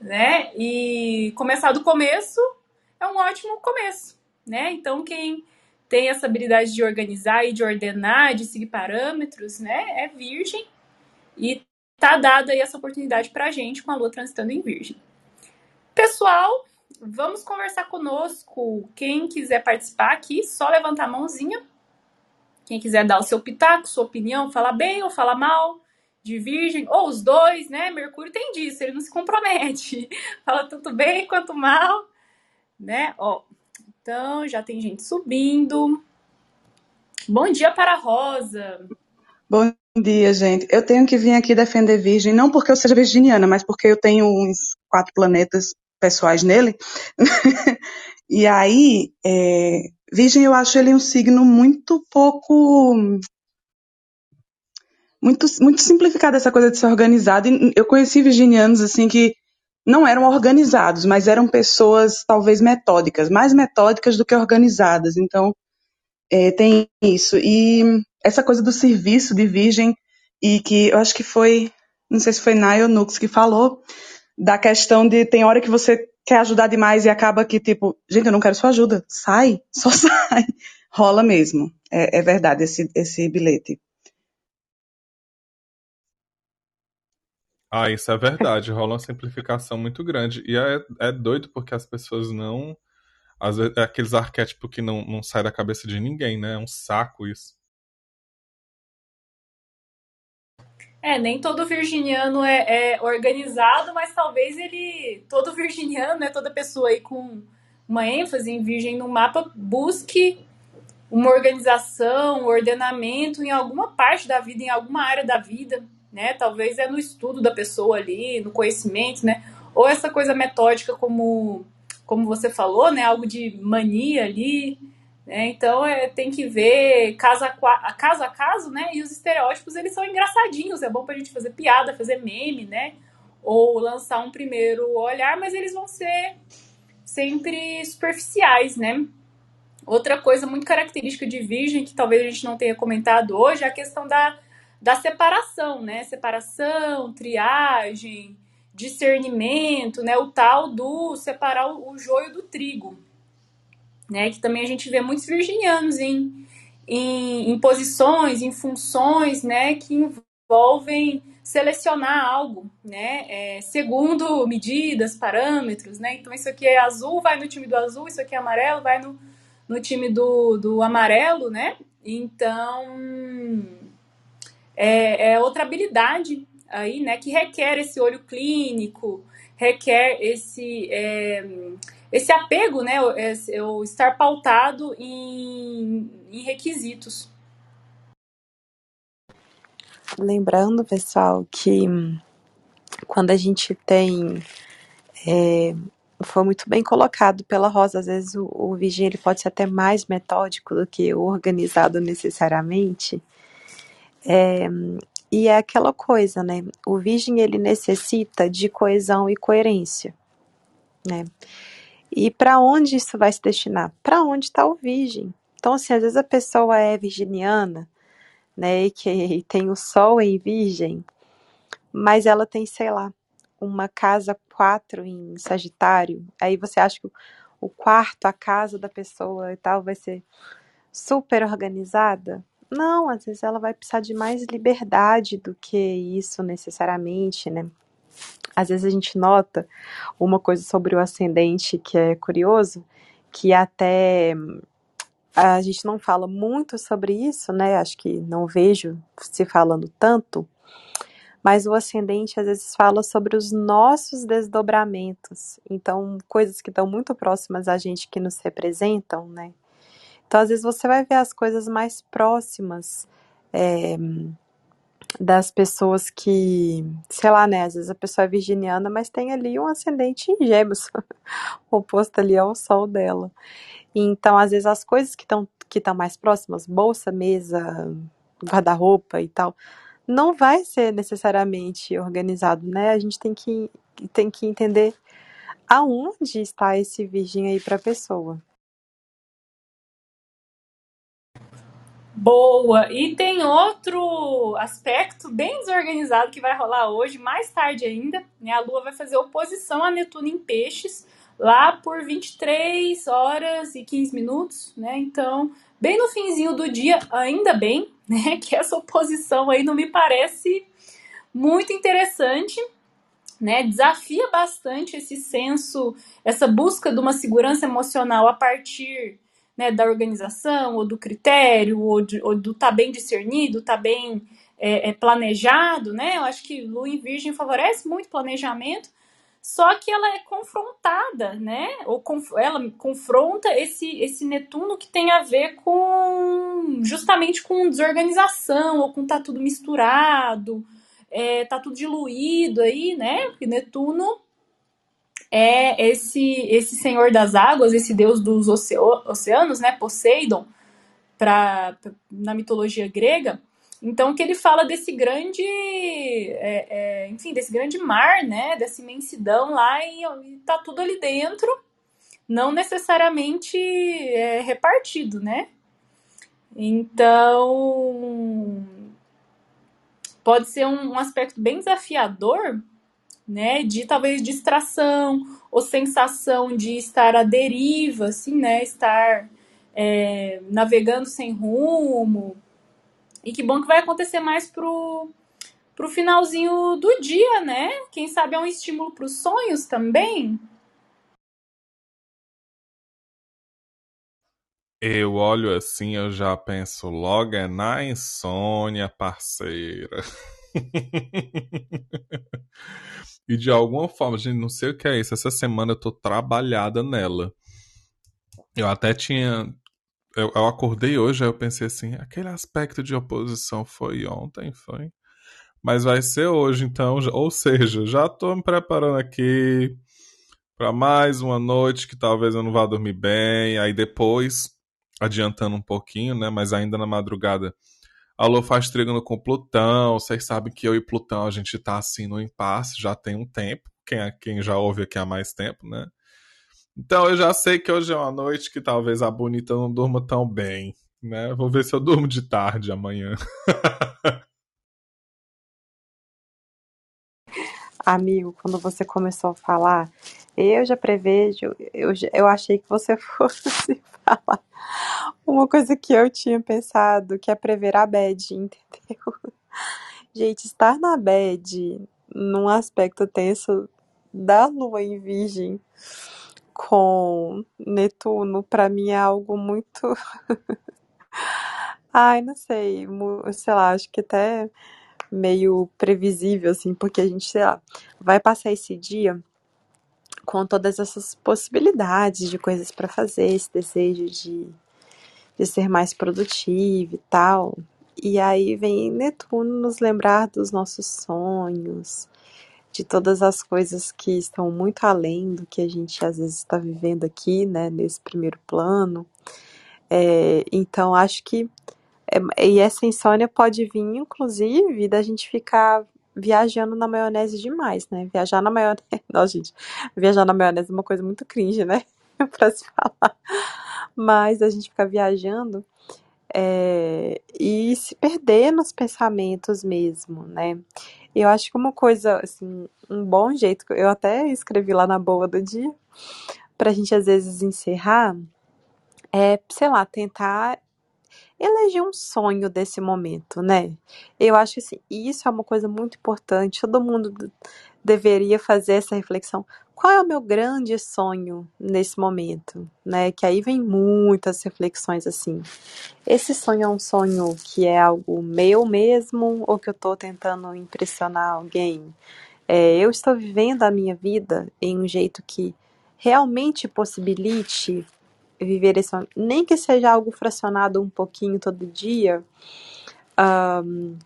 né? E começar do começo é um ótimo começo, né? Então quem tem essa habilidade de organizar e de ordenar, de seguir parâmetros, né? É virgem e tá dada aí essa oportunidade pra gente com a lua transitando em virgem. Pessoal, vamos conversar conosco. Quem quiser participar aqui, só levantar a mãozinha quem quiser dar o seu pitaco, sua opinião, falar bem ou falar mal de virgem, ou os dois, né? Mercúrio tem disso, ele não se compromete. Fala tanto bem quanto mal, né? Ó, então já tem gente subindo. Bom dia para a Rosa. Bom dia, gente. Eu tenho que vir aqui defender Virgem, não porque eu seja virginiana, mas porque eu tenho uns quatro planetas pessoais nele. e aí, é, Virgem, eu acho ele um signo muito pouco. Muito, muito simplificado essa coisa de ser organizado. Eu conheci virginianos assim que não eram organizados, mas eram pessoas talvez metódicas, mais metódicas do que organizadas. Então, é, tem isso. E essa coisa do serviço de virgem, e que eu acho que foi, não sei se foi Naya ou Nux que falou, da questão de tem hora que você quer ajudar demais e acaba que, tipo, gente, eu não quero sua ajuda. Sai, só sai. Rola mesmo. É, é verdade esse, esse bilhete. Ah, isso é verdade. Rola uma simplificação muito grande. E é, é doido porque as pessoas não. Às vezes, é aqueles arquétipos que não, não sai da cabeça de ninguém, né? É um saco isso. É, nem todo virginiano é, é, organizado, mas talvez ele. Todo virginiano, né? Toda pessoa aí com uma ênfase em virgem no mapa busque uma organização, um ordenamento em alguma parte da vida, em alguma área da vida, né? Talvez é no estudo da pessoa ali, no conhecimento, né? Ou essa coisa metódica como, como você falou, né? Algo de mania ali, né? Então é, tem que ver caso a, caso a caso, né? E os estereótipos eles são engraçadinhos, é bom pra gente fazer piada, fazer meme, né? Ou lançar um primeiro olhar, mas eles vão ser sempre superficiais, né? Outra coisa muito característica de Virgem, que talvez a gente não tenha comentado hoje, é a questão da, da separação, né? Separação, triagem, discernimento, né? O tal do separar o joio do trigo, né? Que também a gente vê muitos virginianos em, em, em posições, em funções, né? Que envolvem selecionar algo, né? É, segundo medidas, parâmetros, né? Então isso aqui é azul, vai no time do azul, isso aqui é amarelo, vai no, no time do, do amarelo, né? Então é, é outra habilidade aí, né? Que requer esse olho clínico, requer esse é, esse apego, né, o, estar pautado em, em requisitos. Lembrando, pessoal, que quando a gente tem. É, foi muito bem colocado pela Rosa, às vezes o, o ele pode ser até mais metódico do que o organizado necessariamente. É, e é aquela coisa, né? O virgem ele necessita de coesão e coerência, né? E para onde isso vai se destinar? Para onde está o virgem? Então, assim, às vezes a pessoa é virginiana, né, e que tem o sol em virgem, mas ela tem, sei lá, uma casa quatro em Sagitário, aí você acha que o quarto, a casa da pessoa e tal vai ser super organizada? Não, às vezes ela vai precisar de mais liberdade do que isso necessariamente, né? Às vezes a gente nota uma coisa sobre o ascendente que é curioso, que até a gente não fala muito sobre isso, né? Acho que não vejo se falando tanto, mas o ascendente às vezes fala sobre os nossos desdobramentos. Então, coisas que estão muito próximas a gente que nos representam, né? Então, às vezes você vai ver as coisas mais próximas. É, das pessoas que, sei lá, né, às vezes a pessoa é virginiana, mas tem ali um ascendente em gêmeos, oposto ali ao sol dela. Então, às vezes as coisas que estão que estão mais próximas, bolsa, mesa, guarda-roupa e tal, não vai ser necessariamente organizado, né? A gente tem que tem que entender aonde está esse virgem aí para a pessoa. Boa! E tem outro aspecto bem desorganizado que vai rolar hoje, mais tarde ainda. Né? A Lua vai fazer oposição a Netuno em Peixes, lá por 23 horas e 15 minutos, né? Então, bem no finzinho do dia, ainda bem, né? Que essa oposição aí não me parece muito interessante, né? Desafia bastante esse senso, essa busca de uma segurança emocional a partir né, da organização, ou do critério, ou, de, ou do tá bem discernido, tá bem é, é, planejado, né? Eu acho que Lua em Virgem favorece muito planejamento, só que ela é confrontada, né? Ou conf ela confronta esse, esse Netuno que tem a ver com justamente com desorganização, ou com tá tudo misturado, é, tá tudo diluído aí, né? Porque Netuno é esse esse senhor das águas, esse deus dos oceanos, né, Poseidon, pra, na mitologia grega. Então que ele fala desse grande, é, é, enfim, desse grande mar, né, dessa imensidão lá e, e tá tudo ali dentro, não necessariamente é, repartido, né? Então pode ser um, um aspecto bem desafiador né, de talvez distração ou sensação de estar à deriva, assim, né, estar é, navegando sem rumo. E que bom que vai acontecer mais pro, pro finalzinho do dia, né? Quem sabe é um estímulo para os sonhos também. Eu olho assim, eu já penso logo é na insônia, parceira. E de alguma forma, gente, não sei o que é isso. Essa semana eu tô trabalhada nela. Eu até tinha. Eu, eu acordei hoje, aí eu pensei assim: aquele aspecto de oposição foi ontem, foi? Mas vai ser hoje, então. Ou seja, já tô me preparando aqui para mais uma noite que talvez eu não vá dormir bem. Aí depois, adiantando um pouquinho, né? Mas ainda na madrugada a Lua faz trígono com Plutão. Vocês sabem que eu e Plutão a gente tá assim no impasse já tem um tempo. Quem, é, quem já ouve aqui há mais tempo, né? Então eu já sei que hoje é uma noite que talvez a bonita não durma tão bem, né? Vou ver se eu durmo de tarde amanhã. Amigo, quando você começou a falar, eu já prevejo, eu, eu achei que você fosse falar uma coisa que eu tinha pensado, que é prever a bad, entendeu? Gente, estar na bad, num aspecto tenso da lua em virgem com Netuno, para mim é algo muito. Ai, não sei, sei lá, acho que até meio previsível, assim, porque a gente, sei lá, vai passar esse dia com todas essas possibilidades de coisas para fazer, esse desejo de de ser mais produtivo e tal. E aí vem Netuno nos lembrar dos nossos sonhos, de todas as coisas que estão muito além do que a gente às vezes está vivendo aqui, né, nesse primeiro plano. É, então acho que e essa insônia pode vir, inclusive, da gente ficar viajando na maionese demais, né? Viajar na maionese. Nossa, gente, viajar na maionese é uma coisa muito cringe, né? pra se falar mas a gente fica viajando é, e se perder nos pensamentos mesmo, né? Eu acho que uma coisa, assim, um bom jeito, eu até escrevi lá na boa do dia, pra gente às vezes encerrar, é, sei lá, tentar eleger um sonho desse momento, né? Eu acho que assim, isso é uma coisa muito importante, todo mundo deveria fazer essa reflexão qual é o meu grande sonho nesse momento, né? Que aí vem muitas reflexões assim. Esse sonho é um sonho que é algo meu mesmo ou que eu estou tentando impressionar alguém? É, eu estou vivendo a minha vida em um jeito que realmente possibilite viver esse nem que seja algo fracionado um pouquinho todo dia. Um,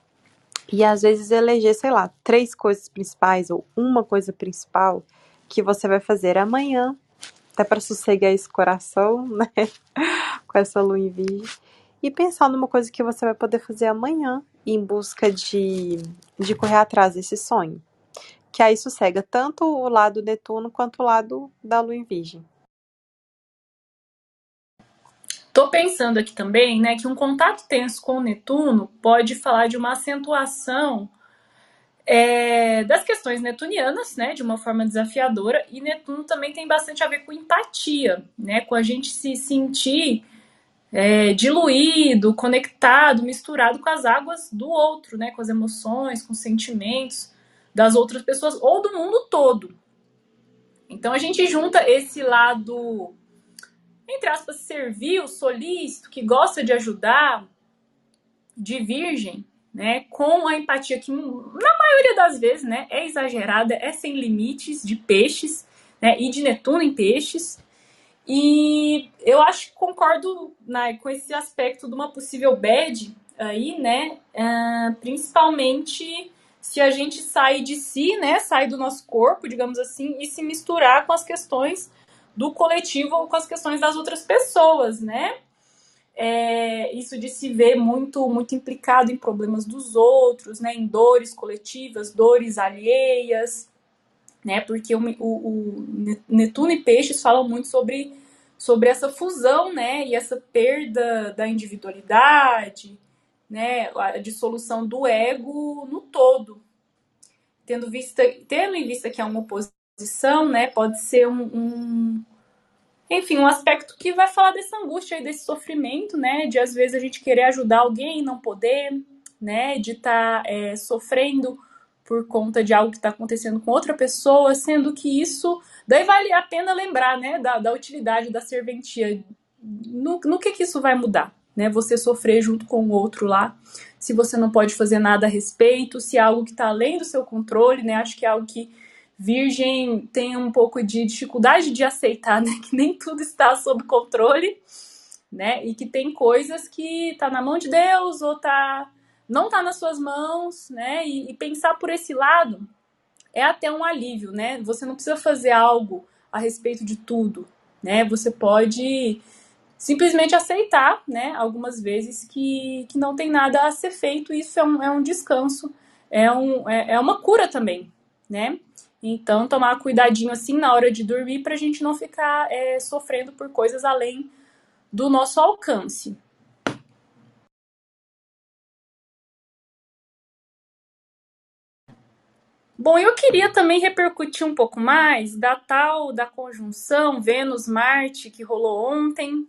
e às vezes eleger, sei lá, três coisas principais ou uma coisa principal que você vai fazer amanhã, até para sossegar esse coração, né? Com essa lua em virgem. E pensar numa coisa que você vai poder fazer amanhã em busca de, de correr atrás desse sonho. Que aí sossega tanto o lado Netuno quanto o lado da lua em virgem. Tô pensando aqui também, né, que um contato tenso com o Netuno pode falar de uma acentuação é, das questões netunianas, né, de uma forma desafiadora, e Netuno também tem bastante a ver com empatia, né, com a gente se sentir é, diluído, conectado, misturado com as águas do outro, né, com as emoções, com os sentimentos das outras pessoas ou do mundo todo. Então a gente junta esse lado, entre aspas, servil, solícito, que gosta de ajudar, de virgem, né, com a empatia que na maioria das vezes, né, é exagerada, é sem limites de peixes, né, e de Netuno em peixes. E eu acho que concordo né, com esse aspecto de uma possível bad aí, né, uh, principalmente se a gente sai de si, né, sai do nosso corpo, digamos assim, e se misturar com as questões do coletivo ou com as questões das outras pessoas, né? É, isso de se ver muito muito implicado em problemas dos outros, né, em dores coletivas, dores alheias, né? Porque o, o, o Netuno e Peixes falam muito sobre sobre essa fusão, né, e essa perda da individualidade, né, a dissolução do ego no todo. Tendo, vista, tendo em vista que é uma oposição, né, pode ser um, um enfim, um aspecto que vai falar dessa angústia e desse sofrimento, né, de às vezes a gente querer ajudar alguém e não poder, né, de estar tá, é, sofrendo por conta de algo que está acontecendo com outra pessoa, sendo que isso, daí vale a pena lembrar, né, da, da utilidade da serventia, no, no que que isso vai mudar, né? Você sofrer junto com o outro lá, se você não pode fazer nada a respeito, se é algo que está além do seu controle, né? Acho que é algo que Virgem tem um pouco de dificuldade de aceitar, né? Que nem tudo está sob controle, né? E que tem coisas que tá na mão de Deus ou tá não tá nas suas mãos, né? E, e pensar por esse lado é até um alívio, né? Você não precisa fazer algo a respeito de tudo, né? Você pode simplesmente aceitar, né, algumas vezes que, que não tem nada a ser feito, isso é um, é um descanso, é, um, é, é uma cura também, né? Então, tomar cuidadinho assim na hora de dormir para a gente não ficar é, sofrendo por coisas além do nosso alcance. Bom, eu queria também repercutir um pouco mais da tal da conjunção Vênus-Marte que rolou ontem,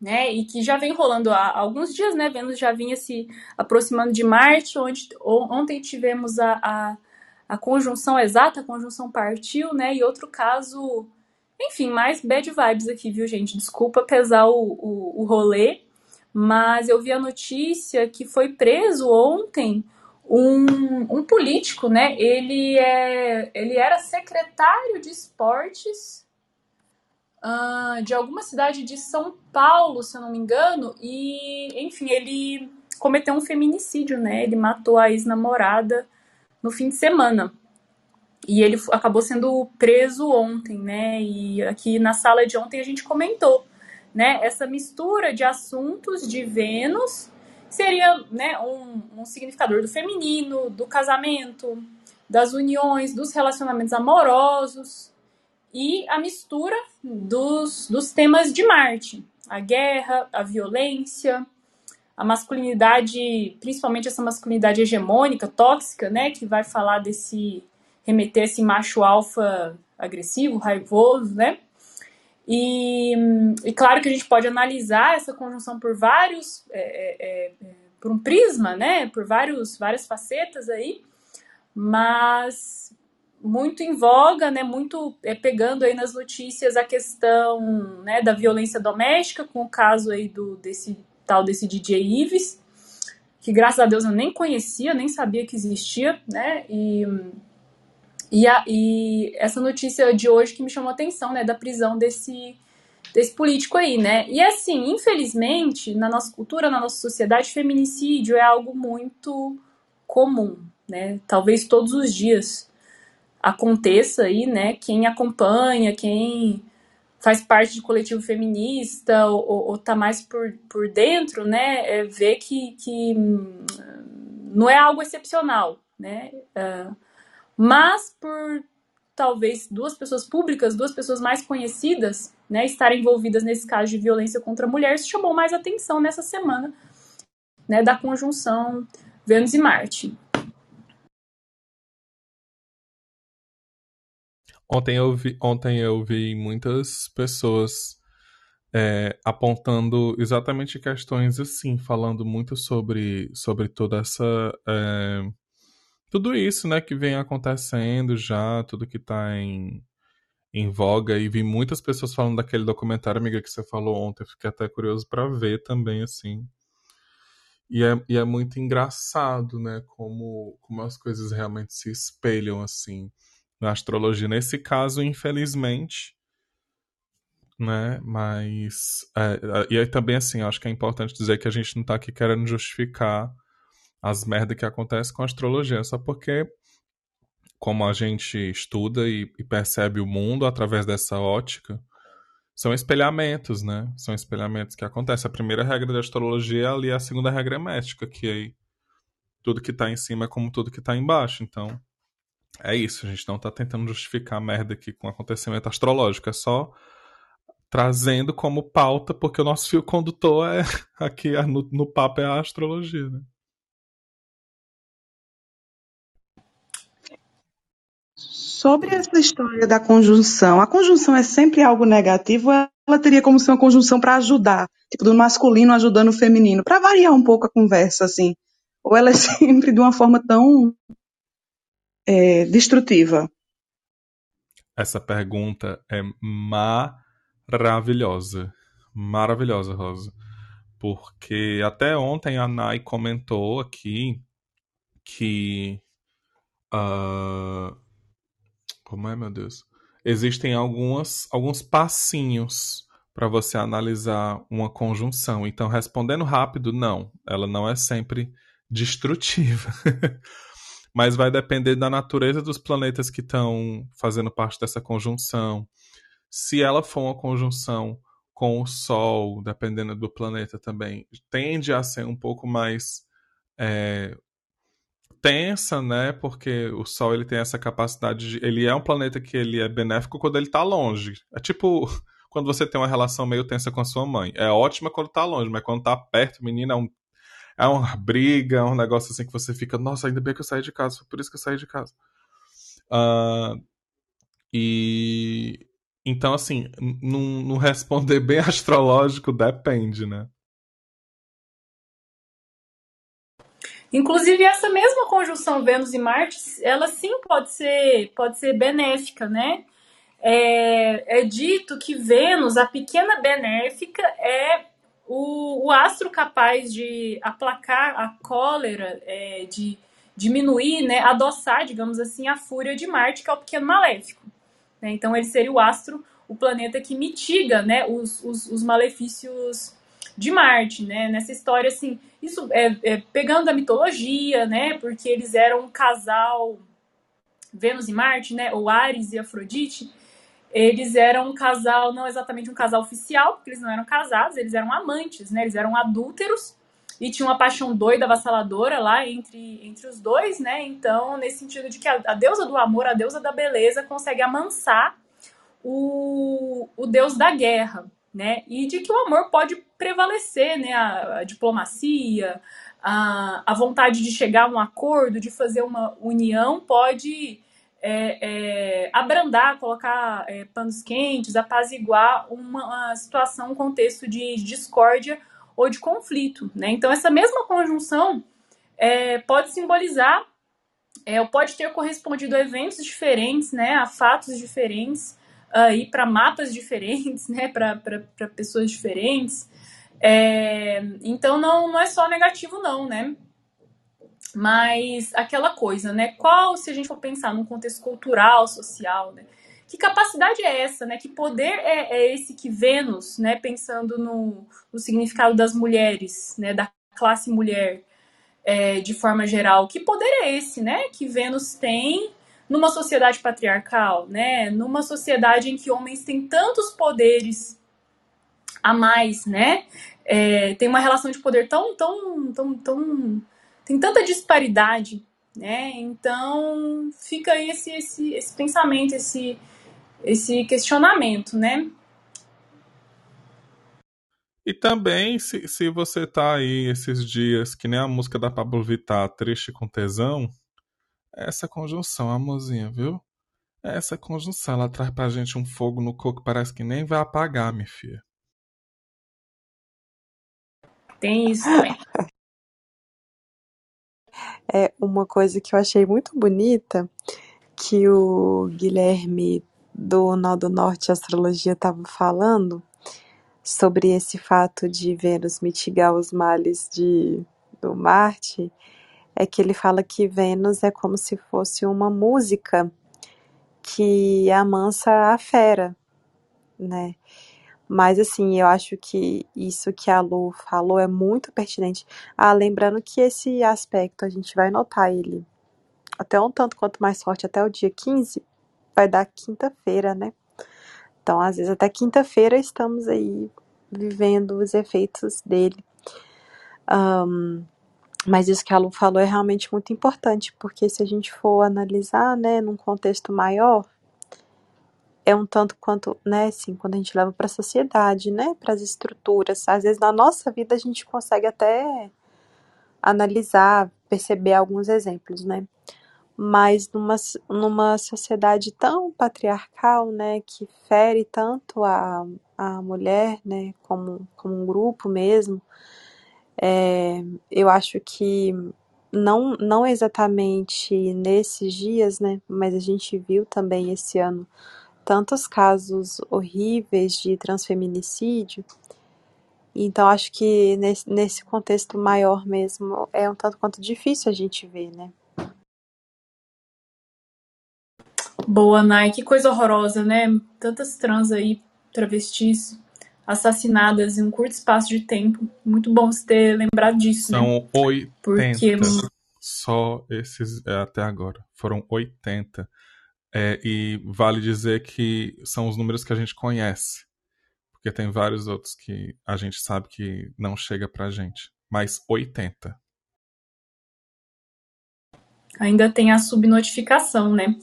né, e que já vem rolando há alguns dias, né, Vênus já vinha se aproximando de Marte, onde ontem tivemos a, a, a conjunção exata, a conjunção partiu, né, e outro caso, enfim, mais bad vibes aqui, viu, gente, desculpa pesar o, o, o rolê, mas eu vi a notícia que foi preso ontem um, um político, né, ele, é, ele era secretário de esportes uh, de alguma cidade de São Paulo, se eu não me engano, e, enfim, ele cometeu um feminicídio, né? Ele matou a ex-namorada no fim de semana. E ele acabou sendo preso ontem, né? E aqui na sala de ontem a gente comentou, né? Essa mistura de assuntos de Vênus seria, né, um, um significador do feminino, do casamento, das uniões, dos relacionamentos amorosos, e a mistura dos, dos temas de Marte: a guerra, a violência, a masculinidade, principalmente essa masculinidade hegemônica, tóxica, né, que vai falar desse remeter esse macho alfa agressivo, raivoso, né? E, e, claro que a gente pode analisar essa conjunção por vários, é, é, é, por um prisma, né? Por vários, várias facetas aí, mas muito em voga, né, muito é, pegando aí nas notícias a questão né, da violência doméstica, com o caso aí do desse tal desse DJ Ives, que graças a Deus eu nem conhecia, nem sabia que existia, né, e, e, a, e essa notícia de hoje que me chamou a atenção, né, da prisão desse, desse político aí, né, e assim, infelizmente, na nossa cultura, na nossa sociedade, feminicídio é algo muito comum, né, talvez todos os dias, aconteça aí, né? Quem acompanha, quem faz parte de coletivo feminista ou, ou tá mais por, por dentro, né? É ver que, que hum, não é algo excepcional, né? Uh, mas por talvez duas pessoas públicas, duas pessoas mais conhecidas, né, estarem envolvidas nesse caso de violência contra a mulher, chamou mais atenção nessa semana, né, da conjunção Vênus e Marte. Ontem eu vi, ontem eu vi muitas pessoas é, apontando exatamente questões assim, falando muito sobre, sobre toda essa. É, tudo isso, né, que vem acontecendo já, tudo que tá em, em voga, e vi muitas pessoas falando daquele documentário, amiga, que você falou ontem, fiquei até curioso para ver também, assim. E é, e é muito engraçado, né, como, como as coisas realmente se espelham, assim na astrologia. Nesse caso, infelizmente, né? Mas. É, e aí também, assim, acho que é importante dizer que a gente não está aqui querendo justificar as merdas que acontecem com a astrologia, só porque como a gente estuda e, e percebe o mundo através dessa ótica, são espelhamentos, né? São espelhamentos que acontecem. A primeira regra da astrologia é ali, a segunda regra é métrica, que aí tudo que tá em cima é como tudo que tá embaixo. Então, é isso. A gente não tá tentando justificar a merda aqui com acontecimento astrológico. É só trazendo como pauta, porque o nosso fio condutor é aqui no, no papo é a astrologia, né? Sobre essa história da conjunção, a conjunção é sempre algo negativo? Ela teria como ser uma conjunção para ajudar, tipo do masculino ajudando o feminino, para variar um pouco a conversa, assim? Ou ela é sempre de uma forma tão é, destrutiva? Essa pergunta é maravilhosa. Maravilhosa, Rosa. Porque até ontem a Nai comentou aqui que. Uh, como é, meu Deus? Existem algumas, alguns passinhos para você analisar uma conjunção. Então, respondendo rápido, não, ela não é sempre destrutiva. Mas vai depender da natureza dos planetas que estão fazendo parte dessa conjunção. Se ela for uma conjunção com o Sol, dependendo do planeta também, tende a ser um pouco mais é, tensa, né? Porque o Sol ele tem essa capacidade de, ele é um planeta que ele é benéfico quando ele tá longe. É tipo quando você tem uma relação meio tensa com a sua mãe. É ótima quando tá longe, mas quando tá perto, menina, é, um, é uma briga, é um negócio assim que você fica, nossa, ainda bem que eu saí de casa, foi por isso que eu saí de casa. Uh, e então, assim, não responder bem astrológico depende, né? Inclusive, essa mesma conjunção Vênus e Marte, ela sim pode ser, pode ser benéfica, né? É, é dito que Vênus, a pequena benéfica, é o, o astro capaz de aplacar a cólera, é, de diminuir, né, adoçar, digamos assim, a fúria de Marte, que é o pequeno maléfico. Né? Então, ele seria o astro, o planeta que mitiga né, os, os, os malefícios de Marte, né? Nessa história, assim, isso é, é, pegando a mitologia, né? Porque eles eram um casal, Vênus e Marte, né? Ou Ares e Afrodite. Eles eram um casal, não exatamente um casal oficial, porque eles não eram casados, eles eram amantes, né? Eles eram adúlteros e tinha uma paixão doida, avassaladora lá entre, entre os dois, né? Então, nesse sentido de que a, a deusa do amor, a deusa da beleza, consegue amansar o, o deus da guerra, né? E de que o amor pode prevalecer, né? A, a diplomacia, a, a vontade de chegar a um acordo, de fazer uma união, pode é, é, abrandar, colocar é, panos quentes, apaziguar uma, uma, situação, um contexto de discórdia ou de conflito, né? Então essa mesma conjunção é, pode simbolizar, é, ou pode ter correspondido a eventos diferentes, né? A fatos diferentes para mapas diferentes, né, para pessoas diferentes. É, então não, não é só negativo, não, né? Mas aquela coisa, né? Qual, se a gente for pensar num contexto cultural, social, né? Que capacidade é essa, né? Que poder é, é esse que Vênus, né? Pensando no, no significado das mulheres, né? Da classe mulher, é, de forma geral. Que poder é esse, né? Que Vênus tem numa sociedade patriarcal, né? Numa sociedade em que homens têm tantos poderes a mais, né? É, tem uma relação de poder tão, tão, tão, tão, tem tanta disparidade, né? Então fica aí esse, esse, esse pensamento, esse, esse questionamento, né? E também, se, se você tá aí esses dias, que nem a música da Pablo Vittar, triste com tesão, essa conjunção, amorzinha, viu? Essa conjunção, ela traz pra gente um fogo no coco que parece que nem vai apagar, minha filha. Tem isso também. É uma coisa que eu achei muito bonita que o Guilherme do Nó do Norte Astrologia estava falando sobre esse fato de Vênus mitigar os males de, do Marte é que ele fala que Vênus é como se fosse uma música que amansa a fera, né? Mas assim, eu acho que isso que a Lu falou é muito pertinente. Ah, lembrando que esse aspecto a gente vai notar ele até um tanto quanto mais forte até o dia 15, vai dar quinta-feira, né? Então, às vezes até quinta-feira estamos aí vivendo os efeitos dele. Um, mas isso que a Lu falou é realmente muito importante, porque se a gente for analisar, né, num contexto maior, é um tanto quanto, né, assim, quando a gente leva para a sociedade, né, para as estruturas, às vezes na nossa vida a gente consegue até analisar, perceber alguns exemplos, né? Mas numa, numa sociedade tão patriarcal, né, que fere tanto a, a mulher, né, como, como um grupo mesmo, é, eu acho que não, não exatamente nesses dias, né, mas a gente viu também esse ano tantos casos horríveis de transfeminicídio. Então, acho que nesse, nesse contexto maior mesmo é um tanto quanto difícil a gente ver, né? Boa, Nai, que coisa horrorosa, né? Tantas trans aí, travestis, assassinadas em um curto espaço de tempo. Muito bom você ter lembrado disso, São né? 80 Porque só esses é, até agora. Foram 80. É, e vale dizer que são os números que a gente conhece. Porque tem vários outros que a gente sabe que não chega pra gente. Mas 80. ainda tem a subnotificação, né?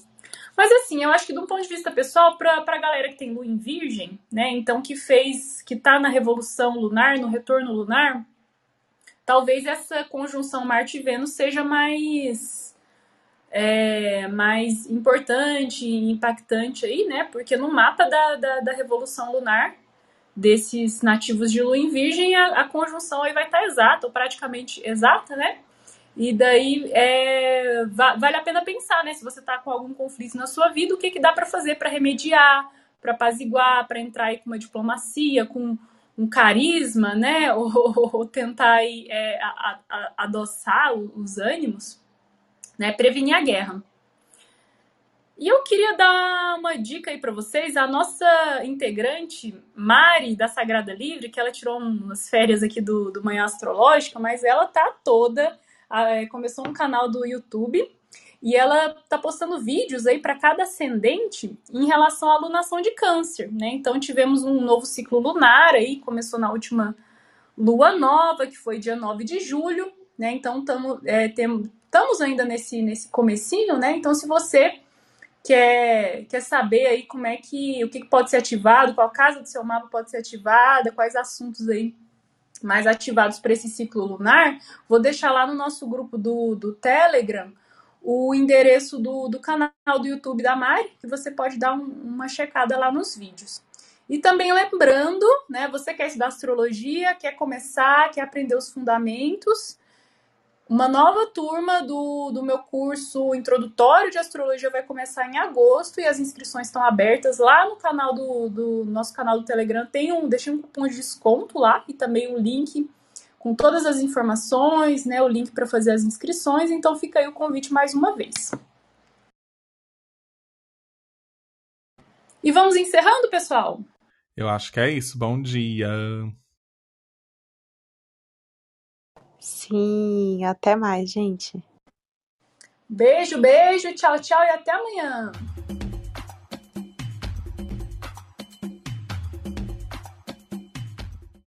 Mas assim, eu acho que de um ponto de vista pessoal, pra, pra galera que tem lua em virgem, né? Então que fez, que tá na revolução lunar, no retorno lunar, talvez essa conjunção Marte e Vênus seja mais é, mais importante e impactante aí, né? Porque no mapa da, da, da revolução lunar desses nativos de lua em virgem, a, a conjunção aí vai estar exata, ou praticamente exata, né? E daí é, va- vale a pena pensar, né? Se você está com algum conflito na sua vida, o que, que dá para fazer para remediar, para apaziguar, para entrar aí com uma diplomacia, com um carisma, né? Ou, ou tentar aí, é, a- a- adoçar os ânimos, né? Prevenir a guerra. E eu queria dar uma dica aí para vocês. A nossa integrante, Mari, da Sagrada Livre, que ela tirou umas férias aqui do, do Manhã Astrológica, mas ela tá toda. é, começou um canal do YouTube e ela tá postando vídeos aí para cada ascendente em relação à alunação de câncer, né? Então tivemos um novo ciclo lunar aí, começou na última lua nova, que foi dia 9 de julho, né? Então estamos é, tem- estamos ainda nesse, nesse comecinho, né? Então se você quer, quer saber aí como é que o que pode ser ativado, qual casa do seu mapa pode ser ativada, quais assuntos aí mais ativados para esse ciclo lunar, vou deixar lá no nosso grupo do, do Telegram o endereço do, do canal do YouTube da Mari, que você pode dar um- uma checada lá nos vídeos. E também lembrando, né, você quer estudar astrologia, quer começar, quer aprender os fundamentos, uma nova turma do, do meu curso introdutório de astrologia vai começar em agosto e as inscrições estão abertas lá no canal do, do nosso canal do Telegram. Tem um, deixei um cupom de desconto lá e também um link com todas as informações, né? O link para fazer as inscrições. Então fica aí o convite mais uma vez. E vamos encerrando, pessoal? Eu acho que é isso. Bom dia. Sim, até mais, gente. Beijo, beijo, tchau, tchau e até amanhã.